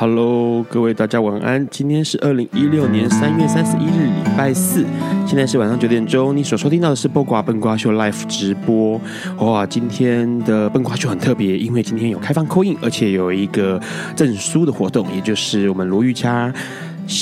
Hello，各位大家晚安。今天是二零一六年三月三十一日，礼拜四。现在是晚上九点钟。你所收听到的是播瓜笨瓜秀 Live 直播。哇，今天的笨瓜秀很特别，因为今天有开放 Coin，而且有一个证书的活动，也就是我们罗玉佳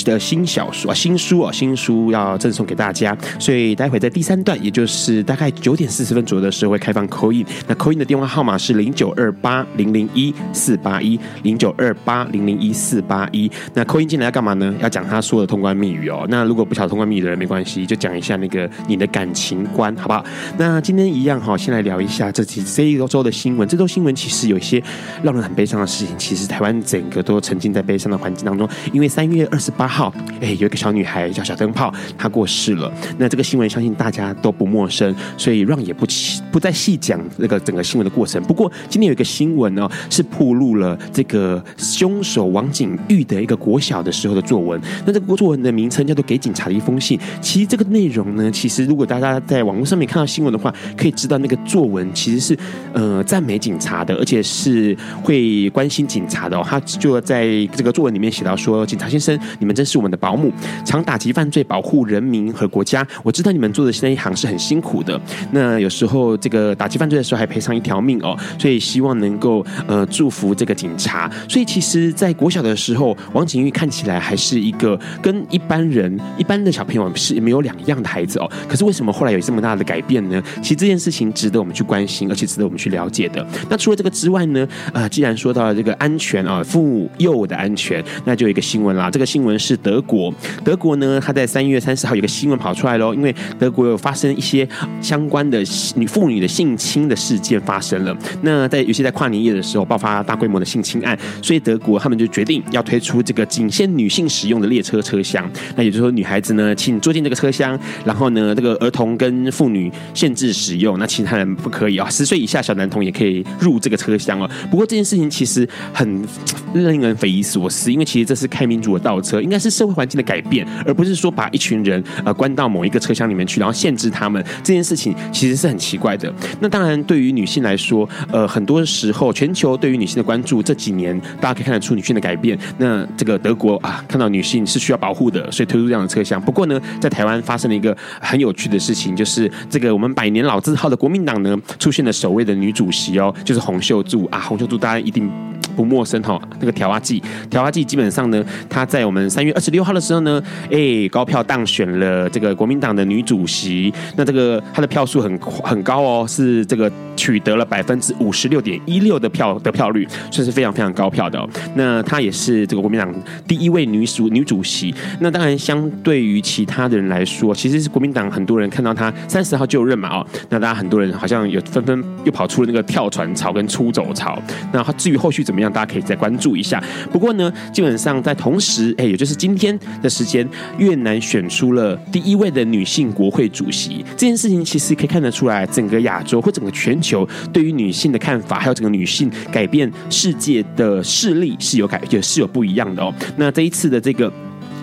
的新小说啊，新书啊，新书要赠送给大家，所以待会在第三段，也就是大概九点四十分左右的时候会开放 call in。那 call in 的电话号码是零九二八零零一四八一零九二八零零一四八一。那 call in 进来要干嘛呢？要讲他说的通关密语哦。那如果不晓得通关密语的人没关系，就讲一下那个你的感情观，好不好？那今天一样哈，先来聊一下这几这一周的新闻。这周新闻其实有一些让人很悲伤的事情。其实台湾整个都沉浸在悲伤的环境当中，因为三月二十八号，哎，有一个小女孩叫小灯泡，她过世了。那这个新闻相信大家都不陌生，所以让也不不再细讲那个整个新闻的过程。不过今天有一个新闻呢，是曝露了这个凶手王景玉的一个国小的时候的作文。那这个作文的名称叫做《给警察的一封信》。其实这个内容呢，其实如果大家在网络上面看到新闻的话，可以知道那个作文其实是呃赞美警察的，而且是会关心警察的哦。他就在这个作文里面写到说：“警察先生，你们真是我们。”的保姆常打击犯罪，保护人民和国家。我知道你们做的那一行是很辛苦的。那有时候这个打击犯罪的时候还赔偿一条命哦，所以希望能够呃祝福这个警察。所以其实，在国小的时候，王景玉看起来还是一个跟一般人、一般的小朋友是没有两样的孩子哦。可是为什么后来有这么大的改变呢？其实这件事情值得我们去关心，而且值得我们去了解的。那除了这个之外呢？呃，既然说到了这个安全啊，妇幼的安全，那就有一个新闻啦。这个新闻是德。德国，德国呢，他在三月三十号有个新闻跑出来喽，因为德国有发生一些相关的女妇 女的性侵的事件发生了。那在尤其在跨年夜的时候爆发大规模的性侵案，所以德国他们就决定要推出这个仅限女性使用的列车车厢。那也就是说，女孩子呢，请坐进这个车厢，然后呢，这个儿童跟妇女限制使用，那其他人不可以啊。十岁以下小男童也可以入这个车厢哦。不过这件事情其实很令人匪夷所思，因为其实这是开民主的倒车，应该是社会。环境的改变，而不是说把一群人呃关到某一个车厢里面去，然后限制他们。这件事情其实是很奇怪的。那当然，对于女性来说，呃，很多时候全球对于女性的关注这几年，大家可以看得出女性的改变。那这个德国啊，看到女性是需要保护的，所以推出这样的车厢。不过呢，在台湾发生了一个很有趣的事情，就是这个我们百年老字号的国民党呢，出现了首位的女主席哦，就是洪秀柱啊。洪秀柱大家一定不陌生哈、那个调阿剂，调阿剂基本上呢，她在我们三月二十六号的时候呢，哎，高票当选了这个国民党的女主席。那这个她的票数很很高哦，哦是这个取得了百分之五十六点一六的票得票率，算是非常非常高票的哦。那她也是这个国民党第一位女主女主席。那当然，相对于其他的人来说，其实是国民党很多人看到她三十号就任嘛哦，那大家很多人好像有纷纷又跑出了那个跳船潮跟出走潮。那至于后续怎么样，大家可以再关注一下。不过呢，基本上在同时，哎，也就是今天。的时间，越南选出了第一位的女性国会主席。这件事情其实可以看得出来，整个亚洲或整个全球对于女性的看法，还有整个女性改变世界的势力是有改，也是有不一样的哦。那这一次的这个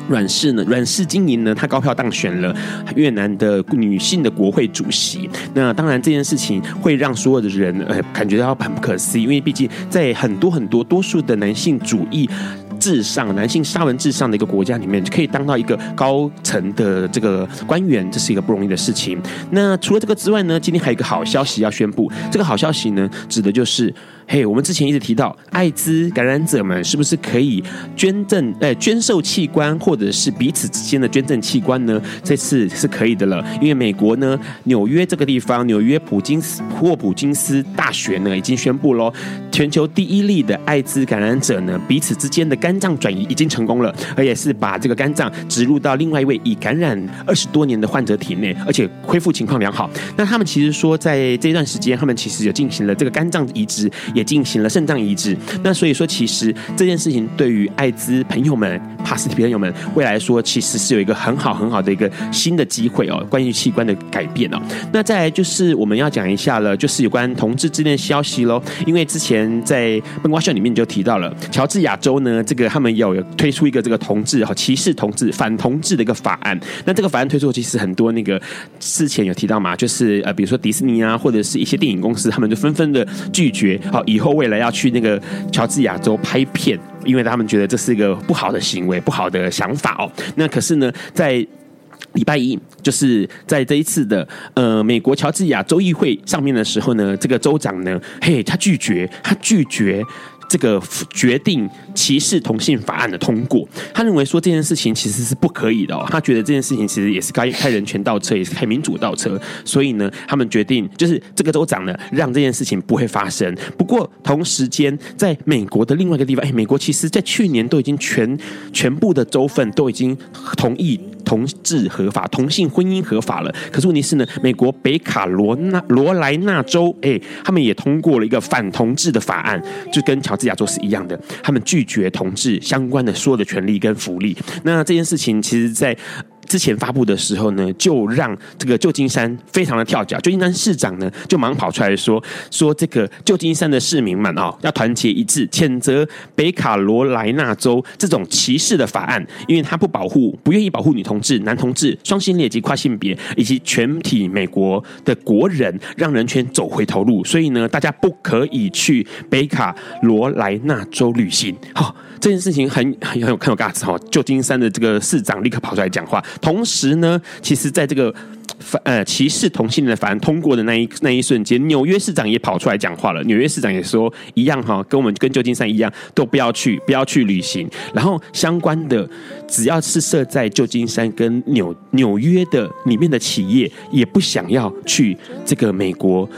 阮氏呢，阮氏经营呢，她高票当选了越南的女性的国会主席。那当然这件事情会让所有的人呃感觉到很不可思议，因为毕竟在很多很多多数的男性主义。至上，男性沙文至上的一个国家里面，就可以当到一个高层的这个官员，这是一个不容易的事情。那除了这个之外呢，今天还有一个好消息要宣布。这个好消息呢，指的就是嘿，我们之前一直提到，艾滋感染者们是不是可以捐赠、呃捐受器官，或者是彼此之间的捐赠器官呢？这次是可以的了，因为美国呢，纽约这个地方，纽约普金斯霍普金斯大学呢已经宣布喽，全球第一例的艾滋感染者呢，彼此之间的肝脏转移已经成功了，而且是把这个肝脏植入到另外一位已感染二十多年的患者体内，而且恢复情况良好。那他们其实说，在这段时间，他们其实有进行了这个肝脏移植。也进行了肾脏移植，那所以说，其实这件事情对于艾滋朋友们、帕斯提朋友们，未来说其实是有一个很好很好的一个新的机会哦。关于器官的改变哦，那再来就是我们要讲一下了，就是有关同志之恋消息喽。因为之前在笨瓜秀里面就提到了，乔治亚州呢，这个他们有推出一个这个同志哈歧视同志反同志的一个法案。那这个法案推出，其实很多那个之前有提到嘛，就是呃，比如说迪士尼啊，或者是一些电影公司，他们就纷纷的拒绝好。以后未来要去那个乔治亚州拍片，因为他们觉得这是一个不好的行为、不好的想法哦。那可是呢，在礼拜一，就是在这一次的呃美国乔治亚州议会上面的时候呢，这个州长呢，嘿，他拒绝，他拒绝。这个决定歧视同性法案的通过，他认为说这件事情其实是不可以的哦。他觉得这件事情其实也是开开人权倒车，也是开民主倒车。所以呢，他们决定就是这个州长呢，让这件事情不会发生。不过同时间，在美国的另外一个地方，哎，美国其实在去年都已经全全部的州份都已经同意。同志合法，同性婚姻合法了。可是问题是呢，美国北卡罗纳罗莱纳州，哎，他们也通过了一个反同志的法案，就跟乔治亚州是一样的，他们拒绝同志相关的所有的权利跟福利。那这件事情，其实，在之前发布的时候呢，就让这个旧金山非常的跳脚。旧金山市长呢，就忙跑出来说，说这个旧金山的市民们啊，要团结一致，谴责北卡罗来纳州这种歧视的法案，因为他不保护，不愿意保护女同志、男同志、双性恋及跨性别以及全体美国的国人，让人权走回头路。所以呢，大家不可以去北卡罗来纳州旅行。好，这件事情很很有很有价值哈。旧金山的这个市长立刻跑出来讲话。同时呢，其实在这个呃歧视同性恋的法案通过的那一那一瞬间，纽约市长也跑出来讲话了。纽约市长也说一样哈，跟我们跟旧金山一样，都不要去，不要去旅行。然后相关的，只要是设在旧金山跟纽纽约的里面的企业，也不想要去这个美国。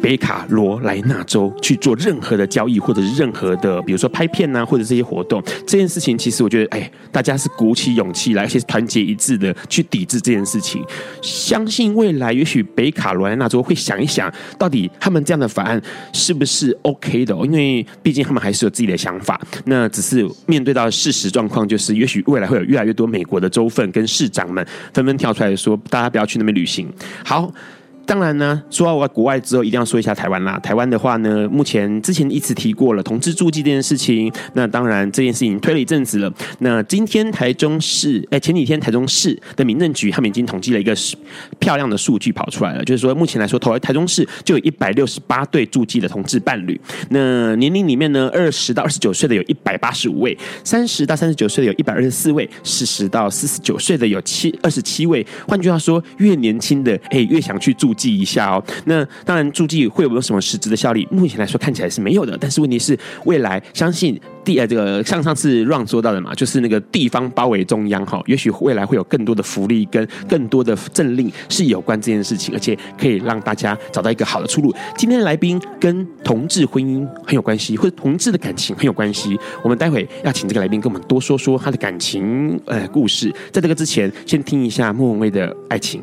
北卡罗来纳州去做任何的交易，或者是任何的，比如说拍片呐，或者这些活动，这件事情其实我觉得，哎，大家是鼓起勇气来，而且团结一致的去抵制这件事情。相信未来，也许北卡罗来纳州会想一想，到底他们这样的法案是不是 OK 的？因为毕竟他们还是有自己的想法。那只是面对到事实状况，就是也许未来会有越来越多美国的州份跟市长们纷纷跳出来说，大家不要去那边旅行。好。当然呢，说到我国外之后，一定要说一下台湾啦。台湾的话呢，目前之前一直提过了同志注记这件事情。那当然这件事情推了一阵子了。那今天台中市，哎，前几天台中市的民政局他们已经统计了一个漂亮的数据跑出来了，就是说目前来说，台台中市就有一百六十八对注记的同志伴侣。那年龄里面呢，二十到二十九岁的有一百八十五位，三十到三十九岁的有一百二十四位，四十到四十九岁的有七二十七位。换句话说，越年轻的哎，越想去住。记一下哦，那当然注记会有没有什么实质的效力？目前来说看起来是没有的，但是问题是未来相信地呃这个像上次 Ron 说到的嘛，就是那个地方包围中央哈，也许未来会有更多的福利跟更多的政令是有关这件事情，而且可以让大家找到一个好的出路。今天的来宾跟同志婚姻很有关系，或者同志的感情很有关系，我们待会要请这个来宾跟我们多说说他的感情呃故事。在这个之前，先听一下莫文蔚的爱情。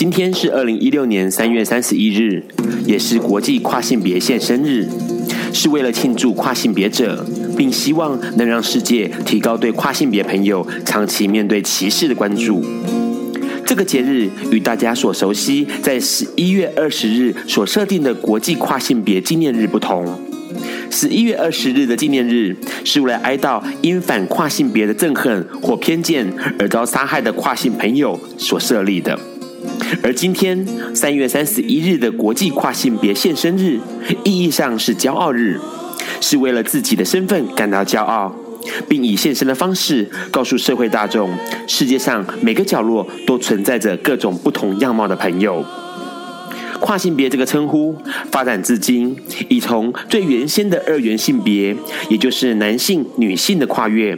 今天是二零一六年三月三十一日，也是国际跨性别现身日，是为了庆祝跨性别者，并希望能让世界提高对跨性别朋友长期面对歧视的关注。这个节日与大家所熟悉在十一月二十日所设定的国际跨性别纪念日不同。十一月二十日的纪念日是为了哀悼因反跨性别的憎恨或偏见而遭杀害的跨性朋友所设立的。而今天三月三十一日的国际跨性别现身日，意义上是骄傲日，是为了自己的身份感到骄傲，并以现身的方式告诉社会大众，世界上每个角落都存在着各种不同样貌的朋友。跨性别这个称呼发展至今，已从最原先的二元性别，也就是男性、女性的跨越，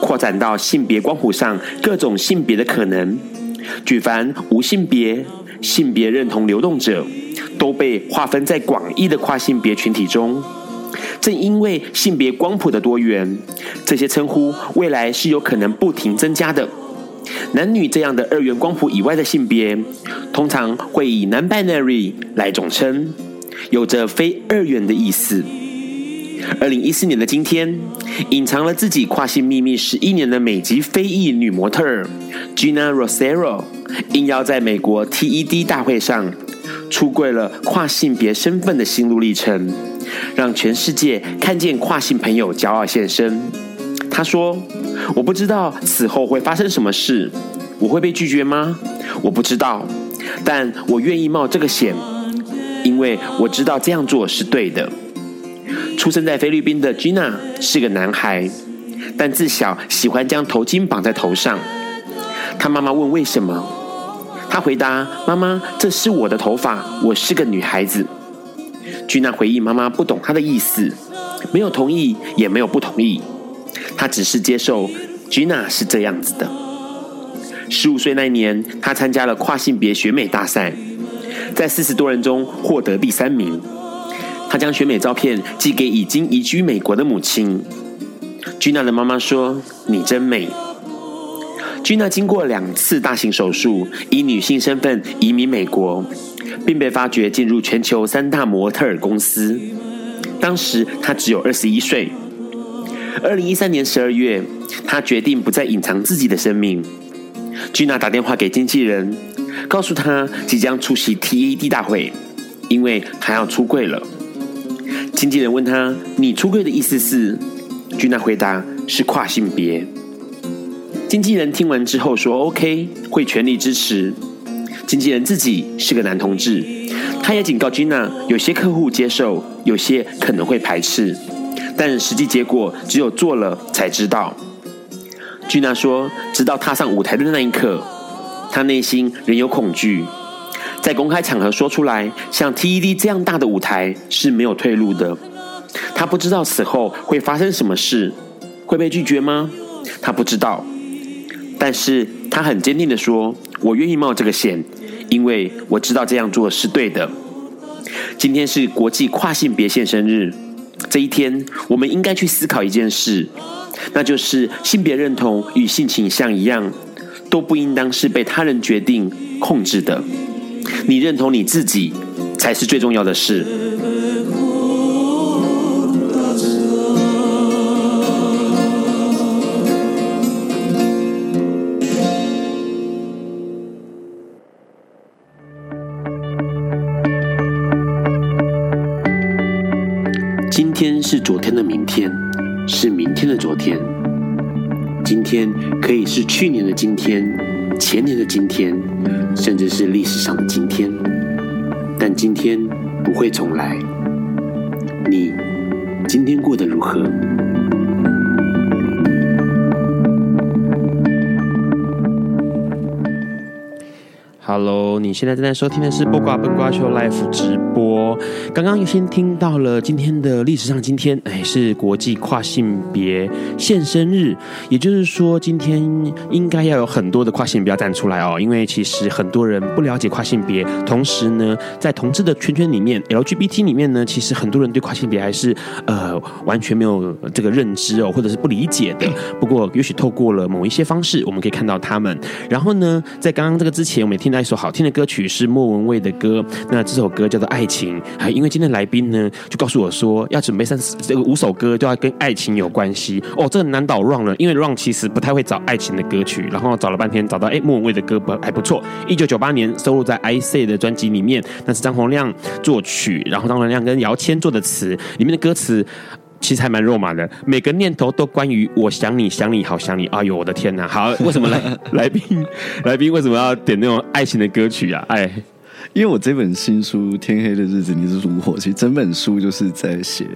扩展到性别光谱上各种性别的可能。举凡无性别、性别认同流动者，都被划分在广义的跨性别群体中。正因为性别光谱的多元，这些称呼未来是有可能不停增加的。男女这样的二元光谱以外的性别，通常会以 non-binary 来总称，有着非二元的意思。二零一四年的今天，隐藏了自己跨性秘密十一年的美籍非裔女模特 Gina Rosero，应邀在美国 TED 大会上出柜了跨性别身份的心路历程，让全世界看见跨性朋友骄傲现身。她说：“我不知道此后会发生什么事，我会被拒绝吗？我不知道，但我愿意冒这个险，因为我知道这样做是对的。”出生在菲律宾的 Gina 是个男孩，但自小喜欢将头巾绑在头上。他妈妈问为什么，他回答：“妈妈，这是我的头发，我是个女孩子。”Gina 回忆妈妈不懂他的意思，没有同意，也没有不同意，他只是接受 Gina 是这样子的。十五岁那年，他参加了跨性别选美大赛，在四十多人中获得第三名。他将选美照片寄给已经移居美国的母亲。Gina 的妈妈说：“你真美。” Gina 经过两次大型手术，以女性身份移民美国，并被发掘进入全球三大模特儿公司。当时她只有二十一岁。二零一三年十二月，她决定不再隐藏自己的生命。Gina 打电话给经纪人，告诉他即将出席 TED 大会，因为她要出柜了。经纪人问他：“你出柜的意思是？”Gina 回答：“是跨性别。”经纪人听完之后说：“OK，会全力支持。”经纪人自己是个男同志，他也警告 Gina：有些客户接受，有些可能会排斥，但实际结果只有做了才知道。Gina 说：“直到踏上舞台的那一刻，他内心仍有恐惧。”在公开场合说出来，像 TED 这样大的舞台是没有退路的。他不知道死后会发生什么事，会被拒绝吗？他不知道。但是他很坚定地说：“我愿意冒这个险，因为我知道这样做是对的。”今天是国际跨性别现身日，这一天我们应该去思考一件事，那就是性别认同与性倾向一样，都不应当是被他人决定控制的。你认同你自己，才是最重要的事。今天是昨天的明天，是明天的昨天。今天可以是去年的今天，前年的今天。甚至是历史上的今天，但今天不会重来。你今天过得如何？Hello，你现在正在收听的是《不瓜不瓜秀》Life 直播。播。刚刚先听到了今天的历史上，今天哎是国际跨性别现身日，也就是说今天应该要有很多的跨性别要站出来哦，因为其实很多人不了解跨性别，同时呢，在同志的圈圈里面，LGBT 里面呢，其实很多人对跨性别还是呃完全没有这个认知哦，或者是不理解的。不过也许透过了某一些方式，我们可以看到他们。然后呢，在刚刚这个之前，我们也听到一首好听的歌曲，是莫文蔚的歌。那这首歌叫做《爱情》。还因为今天来宾呢，就告诉我说要准备三这个五首歌都要跟爱情有关系哦。这个难倒 Ron 了，因为 Ron 其实不太会找爱情的歌曲，然后找了半天找到哎莫文蔚的歌不还不错。一九九八年收录在《I Say》的专辑里面，那是张洪量作曲，然后张洪亮跟姚谦做的词，里面的歌词。其实还蛮肉麻的，每个念头都关于我想你想你好想你。哎呦，我的天哪！好，为什么来 来宾来宾为什么要点那种爱情的歌曲啊？哎，因为我这本新书《天黑的日子你是炉火》，其实整本书就是在写。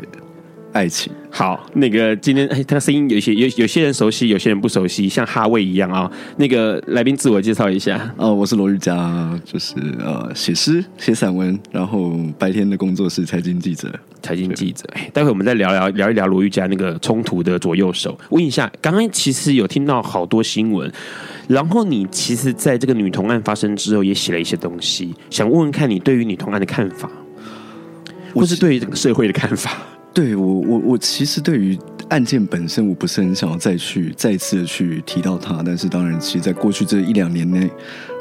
爱情好，那个今天哎，他的声音有些有有些人熟悉，有些人不熟悉，像哈味一样啊、哦。那个来宾自我介绍一下哦，我是罗玉佳，就是呃写诗写散文，然后白天的工作是财经记者。财经记者，哎，待会我们再聊聊聊一聊罗玉佳那个冲突的左右手。问一下，刚刚其实有听到好多新闻，然后你其实在这个女童案发生之后也写了一些东西，想问问看你对于女童案的看法，或是对于整个社会的看法。对我，我我其实对于案件本身，我不是很想要再去再次的去提到它。但是当然，其实在过去这一两年内，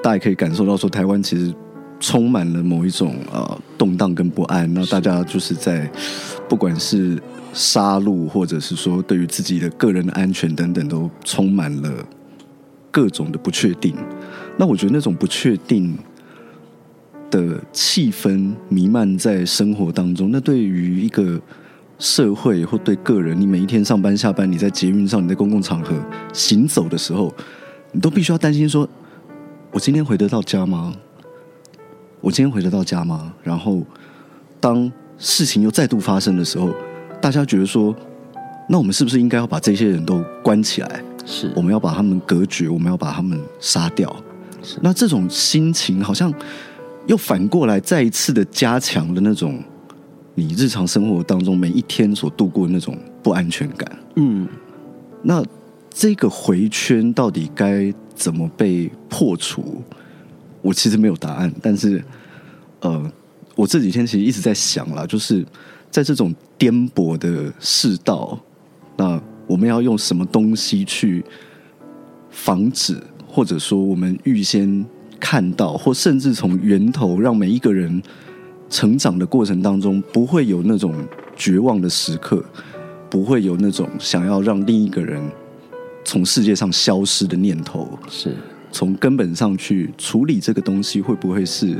大家可以感受到说，台湾其实充满了某一种呃动荡跟不安。那大家就是在不管是杀戮，或者是说对于自己的个人的安全等等，都充满了各种的不确定。那我觉得那种不确定。的气氛弥漫在生活当中，那对于一个社会或对个人，你每一天上班下班，你在捷运上，你在公共场合行走的时候，你都必须要担心说：我今天回得到家吗？我今天回得到家吗？然后，当事情又再度发生的时候，大家觉得说：那我们是不是应该要把这些人都关起来？是，我们要把他们隔绝，我们要把他们杀掉。是，那这种心情好像。又反过来再一次的加强了那种你日常生活当中每一天所度过那种不安全感。嗯，那这个回圈到底该怎么被破除？我其实没有答案，但是呃，我这几天其实一直在想啦，就是在这种颠簸的世道，那我们要用什么东西去防止，或者说我们预先。看到，或甚至从源头，让每一个人成长的过程当中，不会有那种绝望的时刻，不会有那种想要让另一个人从世界上消失的念头。是从根本上去处理这个东西，会不会是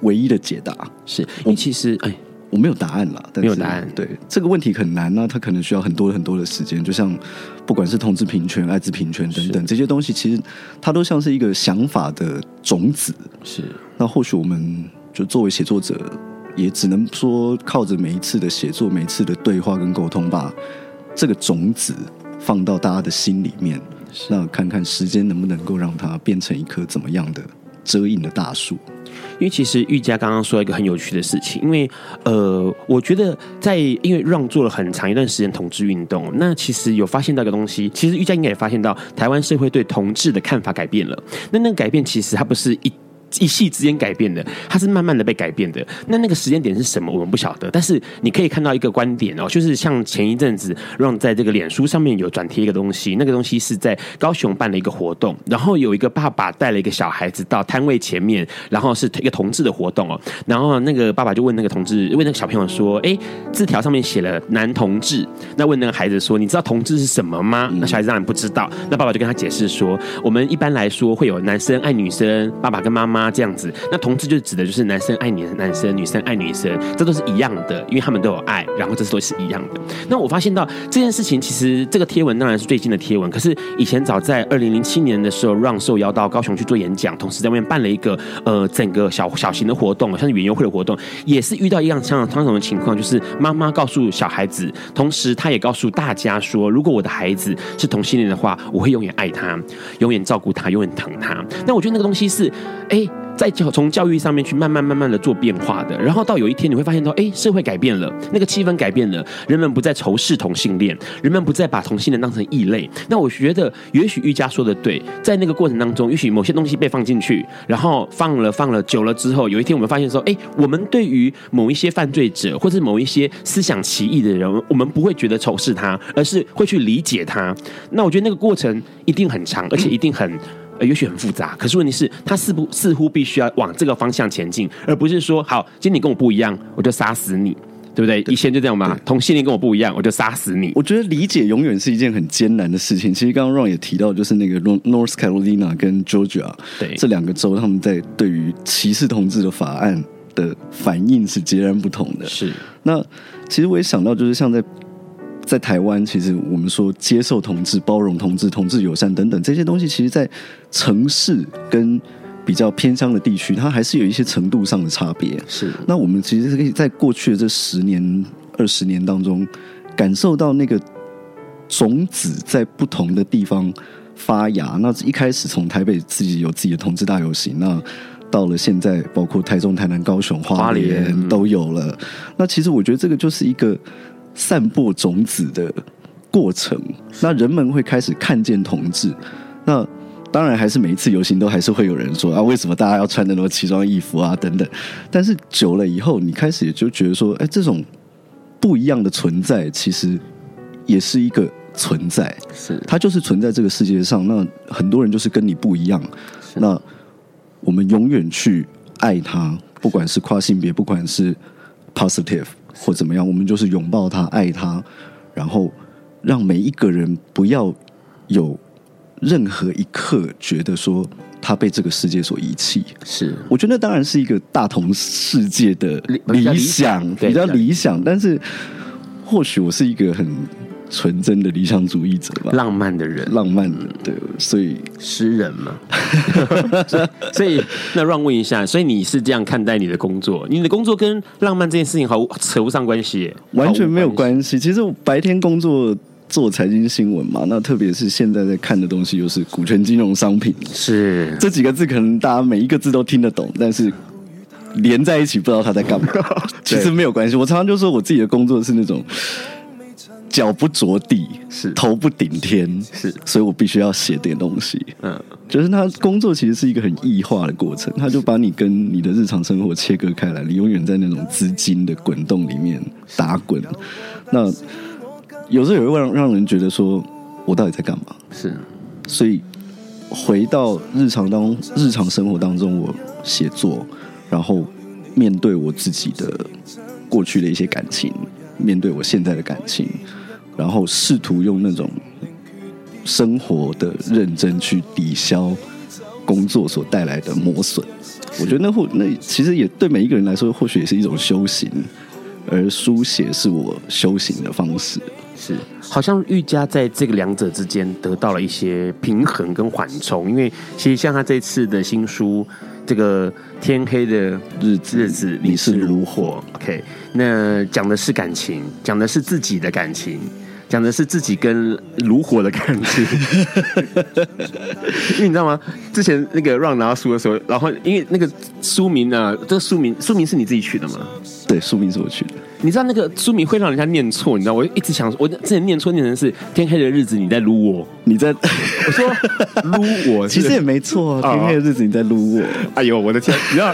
唯一的解答？是因为其实，哎。我没有答案了，没有答案。对这个问题很难呢、啊，它可能需要很多很多的时间。就像不管是同志平权、艾滋平权等等这些东西，其实它都像是一个想法的种子。是，那或许我们就作为写作者，也只能说靠着每一次的写作、每一次的对话跟沟通，把这个种子放到大家的心里面，那看看时间能不能够让它变成一棵怎么样的遮荫的大树。因为其实玉佳刚刚说了一个很有趣的事情，因为呃，我觉得在因为让做了很长一段时间同志运动，那其实有发现到一个东西，其实玉佳应该也发现到台湾社会对同志的看法改变了。那那个改变其实它不是一。一夕之间改变的，它是慢慢的被改变的。那那个时间点是什么？我们不晓得。但是你可以看到一个观点哦，就是像前一阵子让在这个脸书上面有转贴一个东西，那个东西是在高雄办了一个活动，然后有一个爸爸带了一个小孩子到摊位前面，然后是一个同志的活动哦。然后那个爸爸就问那个同志，问那个小朋友说：“哎，字条上面写了男同志。”那问那个孩子说：“你知道同志是什么吗？”那小孩子当然不知道。那爸爸就跟他解释说：“我们一般来说会有男生爱女生，爸爸跟妈妈。”这样子，那同志就指的就是男生爱女男生，女生爱女生，这都是一样的，因为他们都有爱，然后这都是一样的。那我发现到这件事情，其实这个贴文当然是最近的贴文，可是以前早在二零零七年的时候，让受邀到高雄去做演讲，同时在外面办了一个呃整个小小型的活动，像是园游会的活动，也是遇到一样相相同的情况，就是妈妈告诉小孩子，同时他也告诉大家说，如果我的孩子是同性恋的话，我会永远爱他，永远照顾他，永远疼他。那我觉得那个东西是，哎。在教从教育上面去慢慢慢慢的做变化的，然后到有一天你会发现到，哎，社会改变了，那个气氛改变了，人们不再仇视同性恋，人们不再把同性恋当成异类。那我觉得，也许玉佳说的对，在那个过程当中，也许某些东西被放进去，然后放了放了久了之后，有一天我们发现说，哎，我们对于某一些犯罪者或者某一些思想奇异的人，我们不会觉得仇视他，而是会去理解他。那我觉得那个过程一定很长，而且一定很。呃，也许很复杂，可是问题是，他似乎似乎必须要往这个方向前进，而不是说，好，今天你跟我不一样，我就杀死你，对不对？对，以前就这样嘛，同性恋跟我不一样，我就杀死你。我觉得理解永远是一件很艰难的事情。其实刚刚 Ron 也提到，就是那个 North Carolina 跟 Georgia 对这两个州，他们在对于歧视同志的法案的反应是截然不同的。是，那其实我也想到，就是像在。在台湾，其实我们说接受同志、包容同志、同志友善等等这些东西，其实，在城市跟比较偏乡的地区，它还是有一些程度上的差别。是，那我们其实是可以在过去的这十年、二十年当中，感受到那个种子在不同的地方发芽。那一开始从台北自己有自己的同志大游行，那到了现在，包括台中、台南、高雄、花莲都有了。那其实我觉得这个就是一个。散播种子的过程，那人们会开始看见同志。那当然，还是每一次游行都还是会有人说啊，为什么大家要穿那么奇装异服啊？等等。但是久了以后，你开始也就觉得说，哎，这种不一样的存在，其实也是一个存在。是，它就是存在这个世界上。那很多人就是跟你不一样。那我们永远去爱他，不管是跨性别，不管是 positive。或怎么样，我们就是拥抱他，爱他，然后让每一个人不要有任何一刻觉得说他被这个世界所遗弃。是，我觉得那当然是一个大同世界的理想，比较理想。但是，或许我是一个很。纯真的理想主义者吧，浪漫的人，浪漫的，对，所以诗人嘛。所以，那让问一下，所以你是这样看待你的工作？你的工作跟浪漫这件事情毫扯不上关系，完全没有关系。其实我白天工作做财经新闻嘛，那特别是现在在看的东西又是股权金融商品，是这几个字可能大家每一个字都听得懂，但是连在一起不知道他在干嘛。其实没有关系，我常常就说我自己的工作是那种。脚不着地，是头不顶天，是，所以我必须要写点东西。嗯，就是他工作其实是一个很异化的过程，他就把你跟你的日常生活切割开来，你永远在那种资金的滚动里面打滚。那有时候也会让让人觉得说，我到底在干嘛？是，所以回到日常当日常生活当中，我写作，然后面对我自己的过去的一些感情，面对我现在的感情。然后试图用那种生活的认真去抵消工作所带来的磨损，我觉得那或那其实也对每一个人来说，或许也是一种修行，而书写是我修行的方式。是，好像玉佳在这个两者之间得到了一些平衡跟缓冲，因为其实像他这次的新书，这个天黑的日子日子你是如火，OK，那讲的是感情，讲的是自己的感情。讲的是自己跟炉火的感情，因为你知道吗？之前那个 Ron 拿到书的时候，然后因为那个书名呢，这个书名书名是你自己取的吗？对，书名是我取的。你知道那个书名会让人家念错，你知道？我一直想，我之前念错念成是天黑的日子你在撸我，你在我说撸我，其实也没错，天黑的日子你在撸我。哎呦，我的天！你知道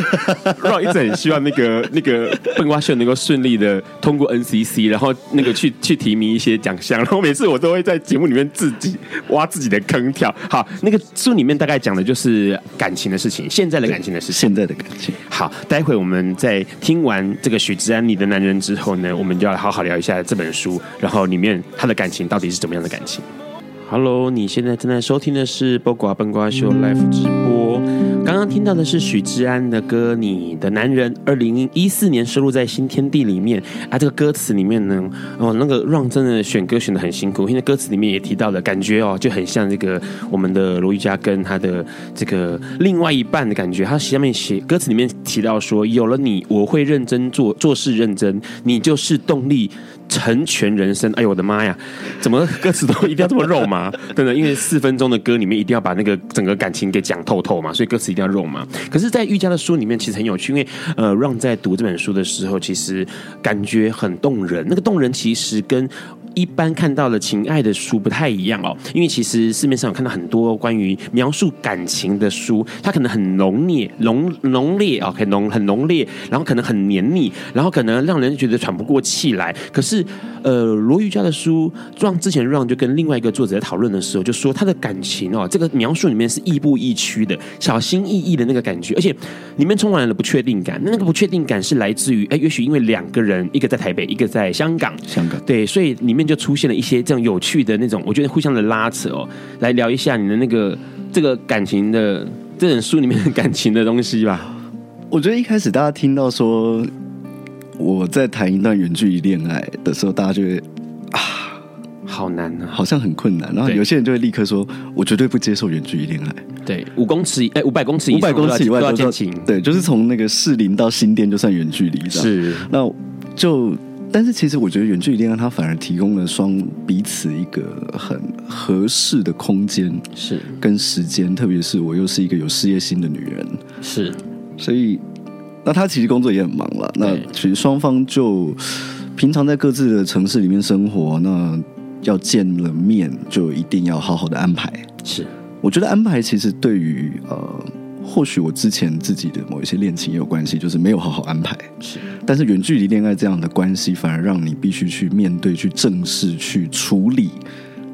Ron 一直很希望那个 那个笨瓜秀能够顺利的通过 NCC，然后那个去去提名一些奖项，然后每次我都会在节目里面自己挖自己的坑跳。好，那个书里面大概讲的就是感情的事情，现在的感情的事情，现在的感情。好，待会我们在听完这个许志安你的男人之后后呢，我们就要好好聊一下这本书，然后里面他的感情到底是怎么样的感情。Hello，你现在正在收听的是《播瓜笨瓜秀》Live 直播。刚刚听到的是许志安的歌《你的男人》，二零一四年收录在《新天地》里面。啊，这个歌词里面呢，哦，那个让真的选歌选得很辛苦，因为歌词里面也提到了，感觉哦就很像这个我们的罗玉佳跟他的这个另外一半的感觉。他下面写歌词里面提到说：“有了你，我会认真做做事，认真，你就是动力。”成全人生。哎呦我的妈呀，怎么歌词都一定要这么肉麻？真的，因为四分钟的歌里面一定要把那个整个感情给讲透透嘛，所以歌词一定要肉麻。可是，在玉佳的书里面其实很有趣，因为呃，让在读这本书的时候，其实感觉很动人。那个动人其实跟一般看到的情爱的书不太一样哦，因为其实市面上有看到很多关于描述感情的书，它可能很浓烈、浓浓烈啊，很浓很浓烈，然后可能很黏腻，然后可能让人觉得喘不过气来。可是，呃，罗玉佳的书，让之前让就跟另外一个作者在讨论的时候，就说他的感情哦，这个描述里面是亦步亦趋的，小心翼翼的那个感觉，而且里面充满了不确定感。那个不确定感是来自于，哎，也许因为两个人，一个在台北，一个在香港，香港对，所以里面。就出现了一些这样有趣的那种，我觉得互相的拉扯哦，来聊一下你的那个这个感情的这本书里面的感情的东西吧。我觉得一开始大家听到说我在谈一段远距离恋爱的时候，大家就会啊，好难啊，好像很困难。然后有些人就会立刻说，我绝对不接受远距离恋爱。对，五公尺哎，五百公尺，五百公尺以外都要亲。对，就是从那个士林到新店就算远距离。是，那就。但是其实我觉得远距离恋爱它反而提供了双彼此一个很合适的空间，是。跟时间，特别是我又是一个有事业心的女人，是，所以那她其实工作也很忙了，那其实双方就平常在各自的城市里面生活，那要见了面就一定要好好的安排，是，我觉得安排其实对于呃。或许我之前自己的某一些恋情也有关系，就是没有好好安排。是，但是远距离恋爱这样的关系，反而让你必须去面对、去正视、去处理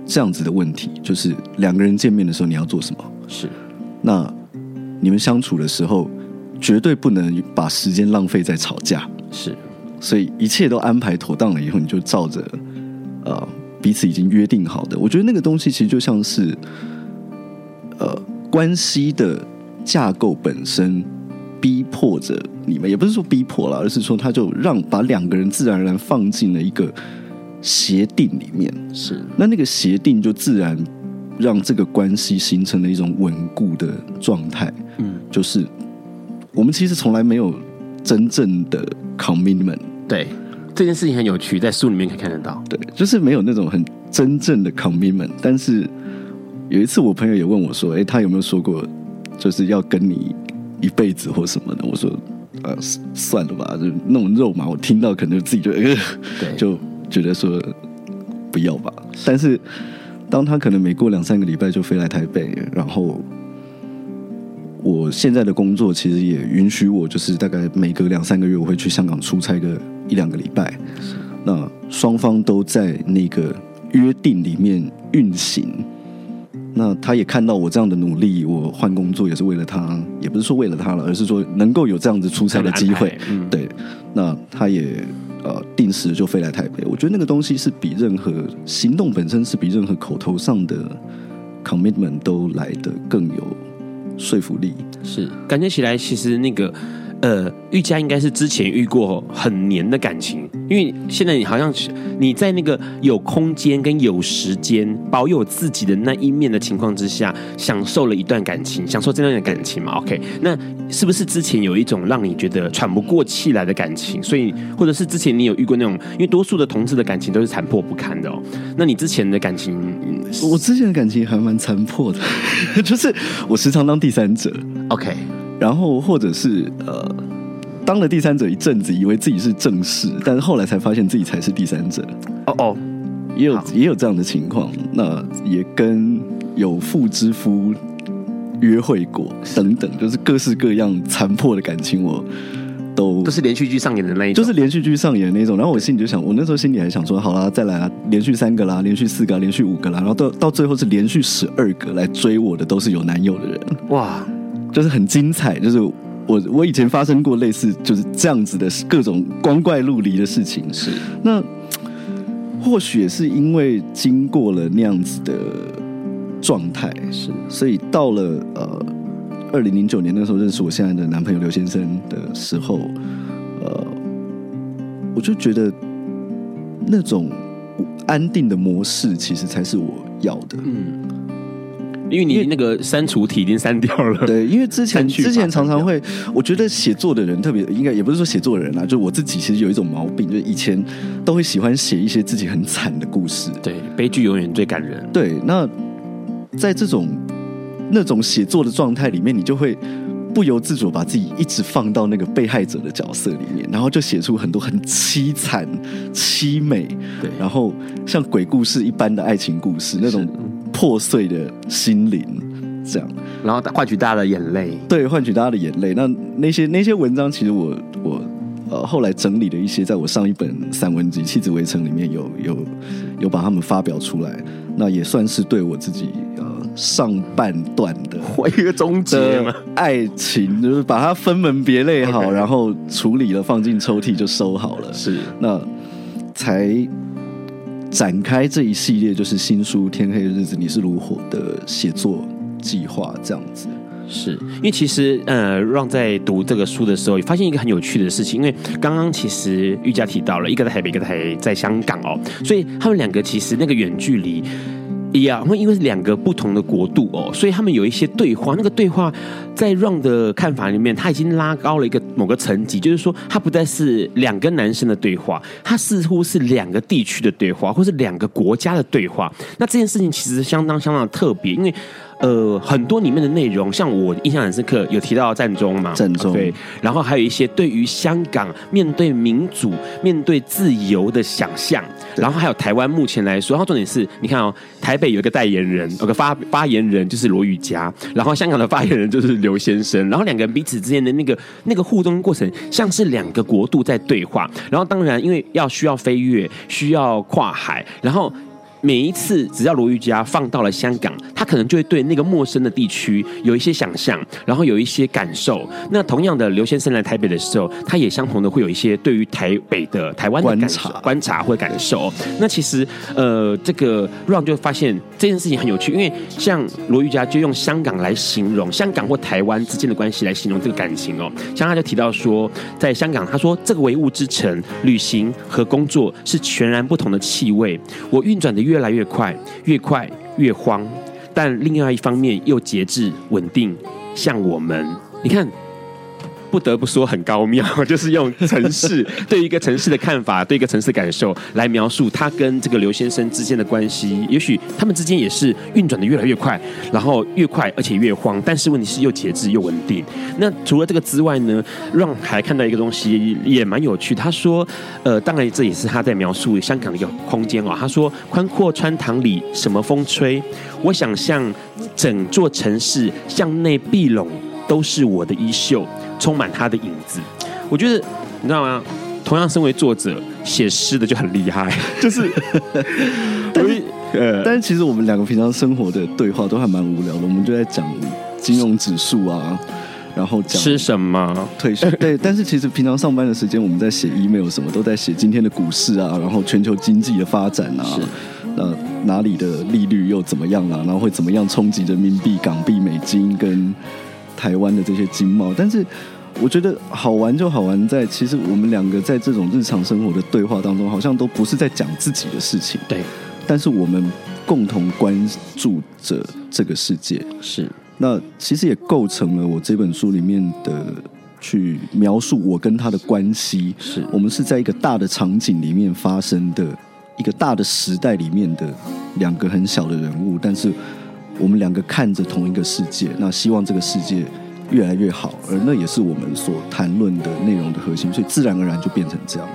这样子的问题。就是两个人见面的时候，你要做什么？是。那你们相处的时候，绝对不能把时间浪费在吵架。是。所以一切都安排妥当了以后，你就照着呃彼此已经约定好的。我觉得那个东西其实就像是呃关系的。架构本身逼迫着你们，也不是说逼迫了，而是说他就让把两个人自然而然放进了一个协定里面。是，那那个协定就自然让这个关系形成了一种稳固的状态。嗯，就是我们其实从来没有真正的 commitment。对，这件事情很有趣，在书里面可以看得到。对，就是没有那种很真正的 commitment。但是有一次，我朋友也问我说：“哎，他有没有说过？”就是要跟你一辈子或什么的，我说，呃，算了吧，就那种肉麻，我听到可能自己就，呃，就觉得说不要吧。但是当他可能每过两三个礼拜就飞来台北，然后我现在的工作其实也允许我，就是大概每隔两三个月我会去香港出差个一两个礼拜。那双方都在那个约定里面运行。那他也看到我这样的努力，我换工作也是为了他，也不是说为了他了，而是说能够有这样子出差的机会。嗯，对。那他也呃定时就飞来台北，我觉得那个东西是比任何行动本身是比任何口头上的 commitment 都来得更有说服力。是，感觉起来其实那个。呃，玉佳应该是之前遇过很黏的感情，因为现在你好像你在那个有空间跟有时间保有自己的那一面的情况之下，享受了一段感情，享受这段的感情嘛？OK，那是不是之前有一种让你觉得喘不过气来的感情？所以，或者是之前你有遇过那种，因为多数的同志的感情都是残破不堪的哦。那你之前的感情，我之前的感情还蛮残破的，就是我时常当第三者。OK。然后，或者是呃，当了第三者一阵子，以为自己是正室，但是后来才发现自己才是第三者。哦哦，也有也有这样的情况。那也跟有妇之夫约会过，等等，就是各式各样残破的感情，我都都是连续剧上演的那一种，就是连续剧上演的那种。然后我心里就想，我那时候心里还想说，好啦，再来啊，连续三个啦，连续四个，连续五个啦，然后到到最后是连续十二个来追我的，都是有男友的人。哇！就是很精彩，就是我我以前发生过类似就是这样子的各种光怪陆离的事情。是那或许也是因为经过了那样子的状态，是所以到了呃二零零九年那时候认识我现在的男朋友刘先生的时候，呃，我就觉得那种安定的模式其实才是我要的。嗯。因为你那个删除体已经删掉了。对，因为之前 之前常常会，我觉得写作的人特别应该也不是说写作的人啊，就我自己其实有一种毛病，就以前都会喜欢写一些自己很惨的故事。对，悲剧永远最感人。对，那在这种那种写作的状态里面，你就会。不由自主把自己一直放到那个被害者的角色里面，然后就写出很多很凄惨、凄美，对，然后像鬼故事一般的爱情故事，那种破碎的心灵，这样，然后换取大家的眼泪，对，换取大家的眼泪。那那些那些文章，其实我我呃后来整理的一些，在我上一本散文集《妻子围城》里面有有有把它们发表出来，那也算是对我自己。上半段的一个终结嘛，爱情就是把它分门别类好.然后处理了，放进抽屉就收好了。是，那才展开这一系列，就是新书《天黑的日子你是如火》的写作计划，这样子。是因为其实呃，让在读这个书的时候，也发现一个很有趣的事情，因为刚刚其实玉佳提到了一个在台北，一个在台在香港哦，所以他们两个其实那个远距离。一样，因为是两个不同的国度哦，所以他们有一些对话。那个对话在 Ron 的看法里面，他已经拉高了一个某个层级，就是说，他不再是两个男生的对话，他似乎是两个地区的对话，或是两个国家的对话。那这件事情其实相当相当的特别，因为。呃，很多里面的内容，像我印象很深刻，有提到战中嘛，战中对，然后还有一些对于香港面对民主、面对自由的想象，然后还有台湾目前来说，然后重点是，你看哦，台北有一个代言人，有个发发言人就是罗宇佳，然后香港的发言人就是刘先生，然后两个人彼此之间的那个那个互动过程，像是两个国度在对话，然后当然因为要需要飞跃，需要跨海，然后。每一次只要罗玉佳放到了香港，他可能就会对那个陌生的地区有一些想象，然后有一些感受。那同样的，刘先生来台北的时候，他也相同的会有一些对于台北的台湾的观察、观察或感受。那其实，呃，这个 Ron 就发现这件事情很有趣，因为像罗玉佳就用香港来形容香港或台湾之间的关系来形容这个感情哦。像他就提到说，在香港，他说这个唯物之城，旅行和工作是全然不同的气味。我运转的越越来越快，越快越慌，但另外一方面又节制稳定，像我们，你看。不得不说很高妙，就是用城市 对一个城市的看法，对一个城市的感受来描述他跟这个刘先生之间的关系。也许他们之间也是运转的越来越快，然后越快而且越慌，但是问题是又节制又稳定。那除了这个之外呢，让还看到一个东西也蛮有趣。他说，呃，当然这也是他在描述香港的一个空间哦。他说，宽阔穿堂里什么风吹？我想象整座城市向内闭拢，都是我的衣袖。充满他的影子，我觉得你知道吗？同样身为作者，写诗的就很厉害，就是，但是呃，但是其实我们两个平常生活的对话都还蛮无聊的，我们就在讲金融指数啊，然后讲吃什么退休，对，但是其实平常上班的时间，我们在写 email 什么都在写今天的股市啊，然后全球经济的发展啊，是呃哪里的利率又怎么样啊，然后会怎么样冲击人民币、港币、美金跟。台湾的这些经贸，但是我觉得好玩就好玩在，其实我们两个在这种日常生活的对话当中，好像都不是在讲自己的事情，对，但是我们共同关注着这个世界，是，那其实也构成了我这本书里面的去描述我跟他的关系，是。我们是在一个大的场景里面发生的一个大的时代里面的两个很小的人物，但是。我们两个看着同一个世界，那希望这个世界越来越好，而那也是我们所谈论的内容的核心，所以自然而然就变成这样。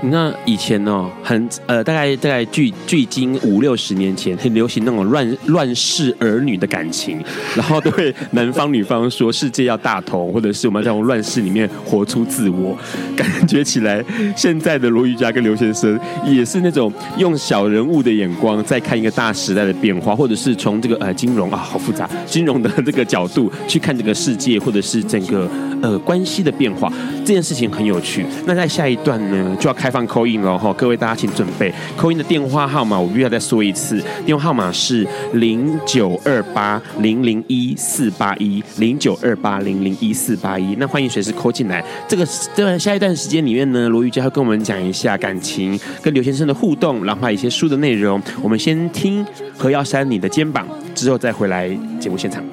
那以前哦，很呃，大概大概距距今五六十年前，很 流行那种乱乱世儿女的感情，然后都会男方女方说世界要大同，或者是我们要从乱世里面活出自我。感觉起来，现在的罗瑜伽跟刘先生也是那种用小人物的眼光在看一个大时代的变化，或者是从这个呃金融啊，好复杂，金融的这个角度去看这个世界，或者是整个呃关系的变化，这件事情很有趣。那在下一段呢，就要开。开放 call in 了哈，各位大家请准备 call in 的电话号码，我必须要再说一次，电话号码是零九二八零零一四八一零九二八零零一四八一，那欢迎随时 call 进来。这个这段下一段时间里面呢，罗玉娇会跟我们讲一下感情跟刘先生的互动，然后还有一些书的内容。我们先听何耀珊你的肩膀，之后再回来节目现场。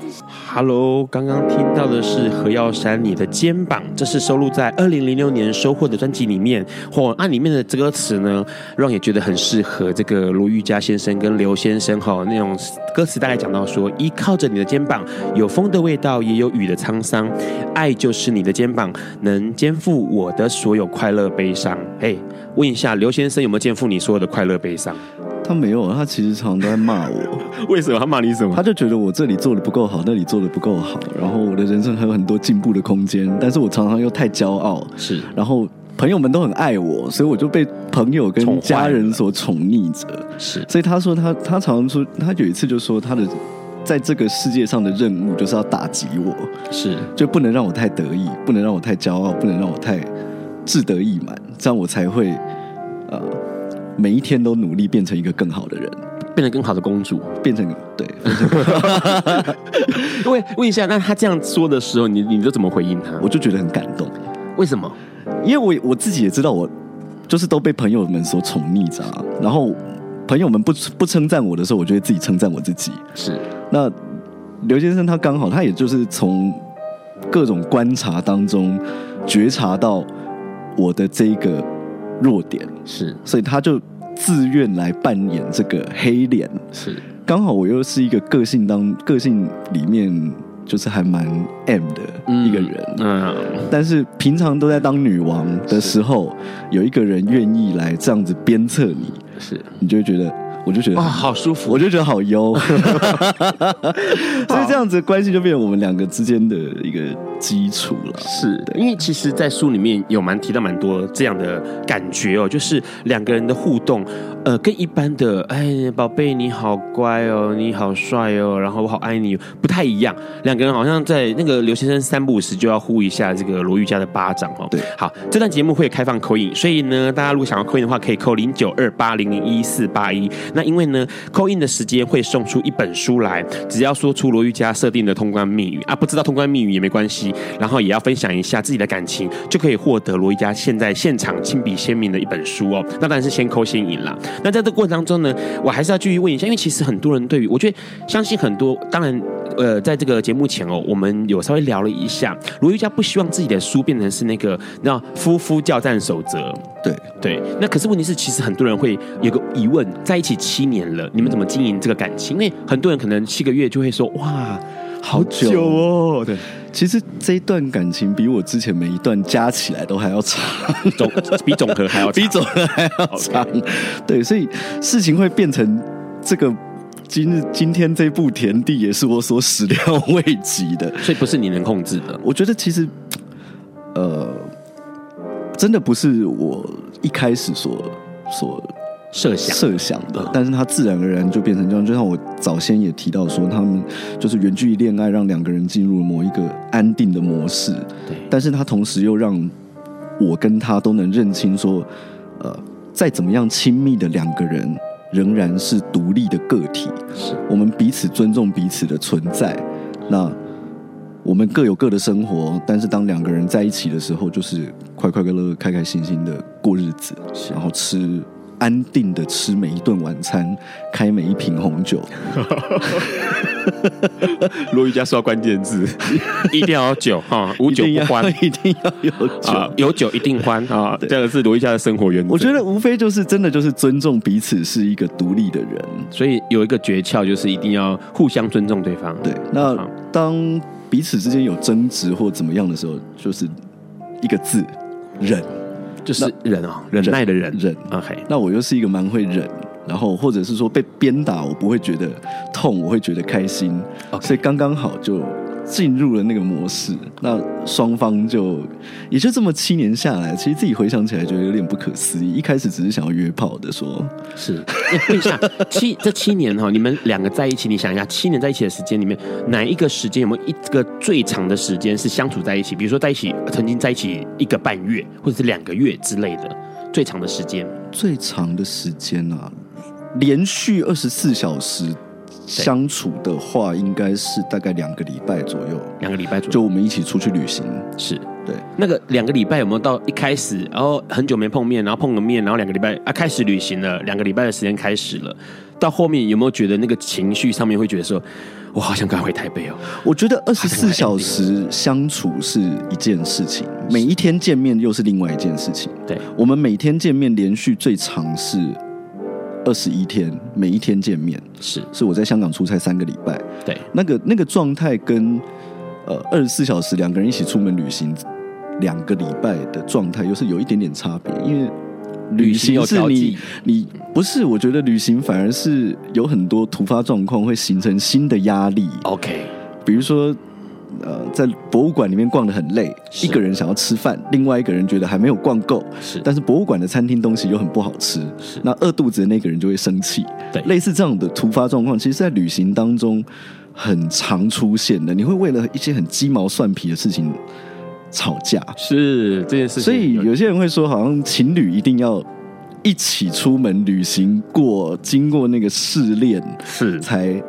Hello，刚刚听到的是何耀珊你的肩膀，这是收录在二零零六年收获的专辑里面，或按里面的歌词呢，让也觉得很适合这个卢玉佳先生跟刘先生哈那种歌词，大概讲到说，依靠着你的肩膀，有风的味道，也有雨的沧桑，爱就是你的肩膀，能肩负我的所有快乐悲伤。嘿，问一下刘先生有没有肩负你所有的快乐悲伤？他没有，他其实常常都在骂我。为什么他骂你什么？他就觉得我这里做的不够好，那里做的不够好，然后我的人生还有很多进步的空间，但是我常常又太骄傲。是，然后朋友们都很爱我，所以我就被朋友跟家人所宠溺着。是，所以他说他他常常说，他有一次就说他的在这个世界上的任务就是要打击我，是，就不能让我太得意，不能让我太骄傲，不能让我太志得意满，这样我才会呃。每一天都努力变成一个更好的人，变成更好的公主，变成对。因为问一下，那他这样说的时候，你你都怎么回应他？我就觉得很感动。为什么？因为我我自己也知道，我就是都被朋友们所宠溺着。然后朋友们不不称赞我的时候，我就会自己称赞我自己。是。那刘先生他刚好，他也就是从各种观察当中觉察到我的这一个。弱点是，所以他就自愿来扮演这个黑脸。是，刚好我又是一个个性当个性里面就是还蛮 M 的一个人。嗯，但是平常都在当女王的时候，有一个人愿意来这样子鞭策你，是，你就会觉得。我就觉得哇，好舒服，我就觉得好优，所以这样子的关系就变成我们两个之间的一个基础了。是的，因为其实，在书里面有蛮提到蛮多这样的感觉哦，就是两个人的互动，呃，跟一般的哎，宝贝你好乖哦，你好帅哦，然后我好爱你，不太一样。两个人好像在那个刘先生三不五时就要呼一下这个罗玉佳的巴掌哦。对，好，这段节目会开放 call in，所以呢，大家如果想要 call in 的话，可以 call 零九二八零零一四八一。那因为呢扣印的时间会送出一本书来，只要说出罗玉佳设定的通关密语啊，不知道通关密语也没关系，然后也要分享一下自己的感情，就可以获得罗玉佳现在现场亲笔签名的一本书哦。那当然是先扣先赢啦。那在这个过程当中呢，我还是要继续问一下，因为其实很多人对于，我觉得相信很多，当然。呃，在这个节目前哦，我们有稍微聊了一下，罗瑜伽不希望自己的书变成是那个那夫妇教战守则。对对，那可是问题是，其实很多人会有个疑问：在一起七年了，你们怎么经营这个感情？因为很多人可能七个月就会说：“哇，好久哦。”对，其实这一段感情比我之前每一段加起来都还要长，总比总和还要长 比总和还要长。对，所以事情会变成这个。今日今天这步田地也是我所始料未及的，所以不是你能控制的。我觉得其实，呃，真的不是我一开始所所设想设想的，但是它自然而然就变成这样。就像我早先也提到说，他们就是远距离恋爱，让两个人进入了某一个安定的模式。对，但是他同时又让我跟他都能认清说，呃，再怎么样亲密的两个人。仍然是独立的个体，是我们彼此尊重彼此的存在。那我们各有各的生活，但是当两个人在一起的时候，就是快快乐乐、开开心心的过日子，然后吃。安定的吃每一顿晚餐，开每一瓶红酒。罗瑜伽说关键字，一定要有酒哈，无酒不欢，一定要有酒，啊、有酒一定欢 啊！这个是罗瑜伽的生活原则。我觉得无非就是真的就是尊重彼此，是一个独立的人。所以有一个诀窍，就是一定要互相尊重对方。对，那当彼此之间有争执或怎么样的时候，就是一个字：忍。就是忍哦，忍耐的忍，忍。OK，那我又是一个蛮会忍，然后或者是说被鞭打，我不会觉得痛，我会觉得开心。Okay. 所以刚刚好就。进入了那个模式，那双方就也就这么七年下来，其实自己回想起来觉得有点不可思议。一开始只是想要约炮的说，说是。问一下，七这七年哈，你们两个在一起，你想一下，七年在一起的时间里面，哪一个时间有没有一个最长的时间是相处在一起？比如说在一起曾经在一起一个半月，或者是两个月之类的。最长的时间？最长的时间啊，连续二十四小时相处的话，应该是大概两个礼拜左右。两个礼拜左右，就我们一起出去旅行，是对。那个两个礼拜有没有到一开始，然后很久没碰面，然后碰个面，然后两个礼拜啊开始旅行了，两个礼拜的时间开始了，到后面有没有觉得那个情绪上面会觉得说，我好想赶回台北哦？我觉得二十四小时相处是一件事情，每一天见面又是另外一件事情。对，我们每天见面连续最长是。二十一天，每一天见面，是。是我在香港出差三个礼拜，对，那个那个状态跟呃二十四小时两个人一起出门旅行两个礼拜的状态又是有一点点差别，因为旅行是你你不是，我觉得旅行反而是有很多突发状况会形成新的压力，OK，比如说。呃，在博物馆里面逛得很累，一个人想要吃饭，另外一个人觉得还没有逛够，是，但是博物馆的餐厅东西又很不好吃，是，那饿肚子的那个人就会生气，对，类似这样的突发状况，其实，在旅行当中很常出现的，你会为了一些很鸡毛蒜皮的事情吵架，是这件事情，所以有些人会说，好像情侣一定要一起出门旅行过，经过那个试炼，是。才。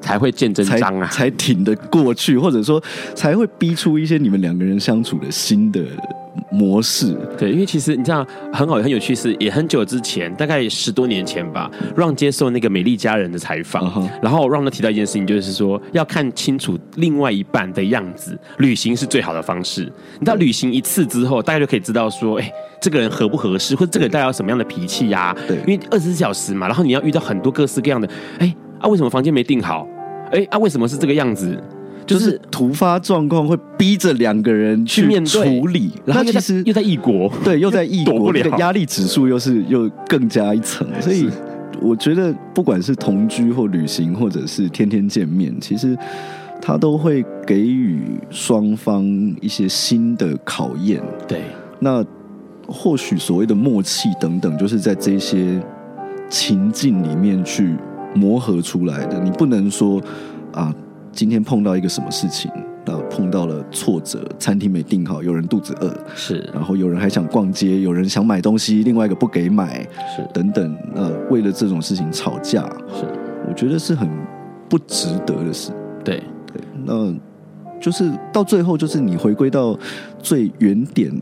才会见真章啊，才挺得过去，或者说才会逼出一些你们两个人相处的新的模式。对，因为其实你知道很好很有趣，是也很久之前，大概十多年前吧，让接受那个美丽佳人的采访，uh -huh. 然后让他提到一件事情，就是说要看清楚另外一半的样子，旅行是最好的方式。你知道旅行一次之后，大家就可以知道说，哎，这个人合不合适，或者这个人带有什么样的脾气呀、啊？对，因为二十四小时嘛，然后你要遇到很多各式各样的，哎。啊，为什么房间没订好？哎，啊，为什么是这个样子？就是、就是、突发状况会逼着两个人去面对处理，然后其实又在异国，对，又在异国，躲不了，压力指数又是又更加一层。所以我觉得，不管是同居或旅行，或者是天天见面，其实他都会给予双方一些新的考验。对，那或许所谓的默契等等，就是在这些情境里面去。磨合出来的，你不能说啊，今天碰到一个什么事情，啊，碰到了挫折，餐厅没订好，有人肚子饿，是，然后有人还想逛街，有人想买东西，另外一个不给买，是，等等，呃，为了这种事情吵架，是，我觉得是很不值得的事，对，对，那就是到最后，就是你回归到最原点，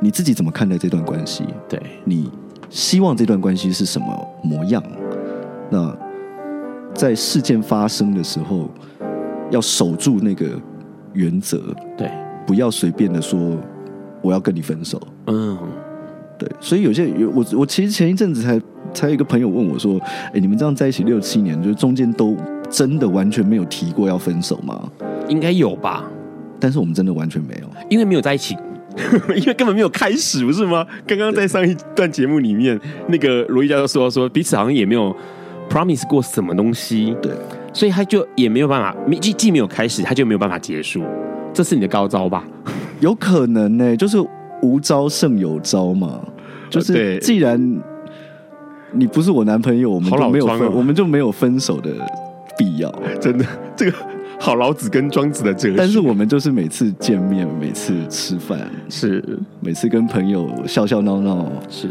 你自己怎么看待这段关系？对，你希望这段关系是什么模样？那。在事件发生的时候，要守住那个原则，对，不要随便的说我要跟你分手，嗯，对。所以有些有我我其实前一阵子才才有一个朋友问我说：“哎，你们这样在一起六七年，就是中间都真的完全没有提过要分手吗？”应该有吧，但是我们真的完全没有，因为没有在一起，因为根本没有开始，不是吗？刚刚在上一段节目里面，那个罗一佳就说说彼此好像也没有。Promise 过什么东西？对，所以他就也没有办法，既既没有开始，他就没有办法结束。这是你的高招吧？有可能呢、欸，就是无招胜有招嘛。就是既然你不是我男朋友，我们就没有分，哦、我们就没有分手的必要。真的，这个好老子跟庄子的哲学。但是我们就是每次见面，每次吃饭，是每次跟朋友笑笑闹闹，是。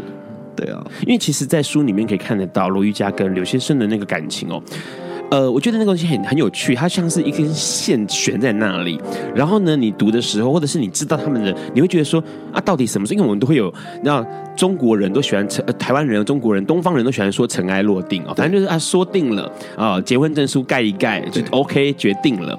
对啊，因为其实，在书里面可以看得到罗玉佳跟刘先生的那个感情哦。呃，我觉得那个东西很很有趣，它像是一根线悬在那里。然后呢，你读的时候，或者是你知道他们的，你会觉得说啊，到底什么事？因为我们都会有，那中国人都喜欢尘，呃，台湾人、中国人、东方人都喜欢说尘埃落定啊，反正就是啊，说定了啊，结婚证书盖一盖就 OK，决定了，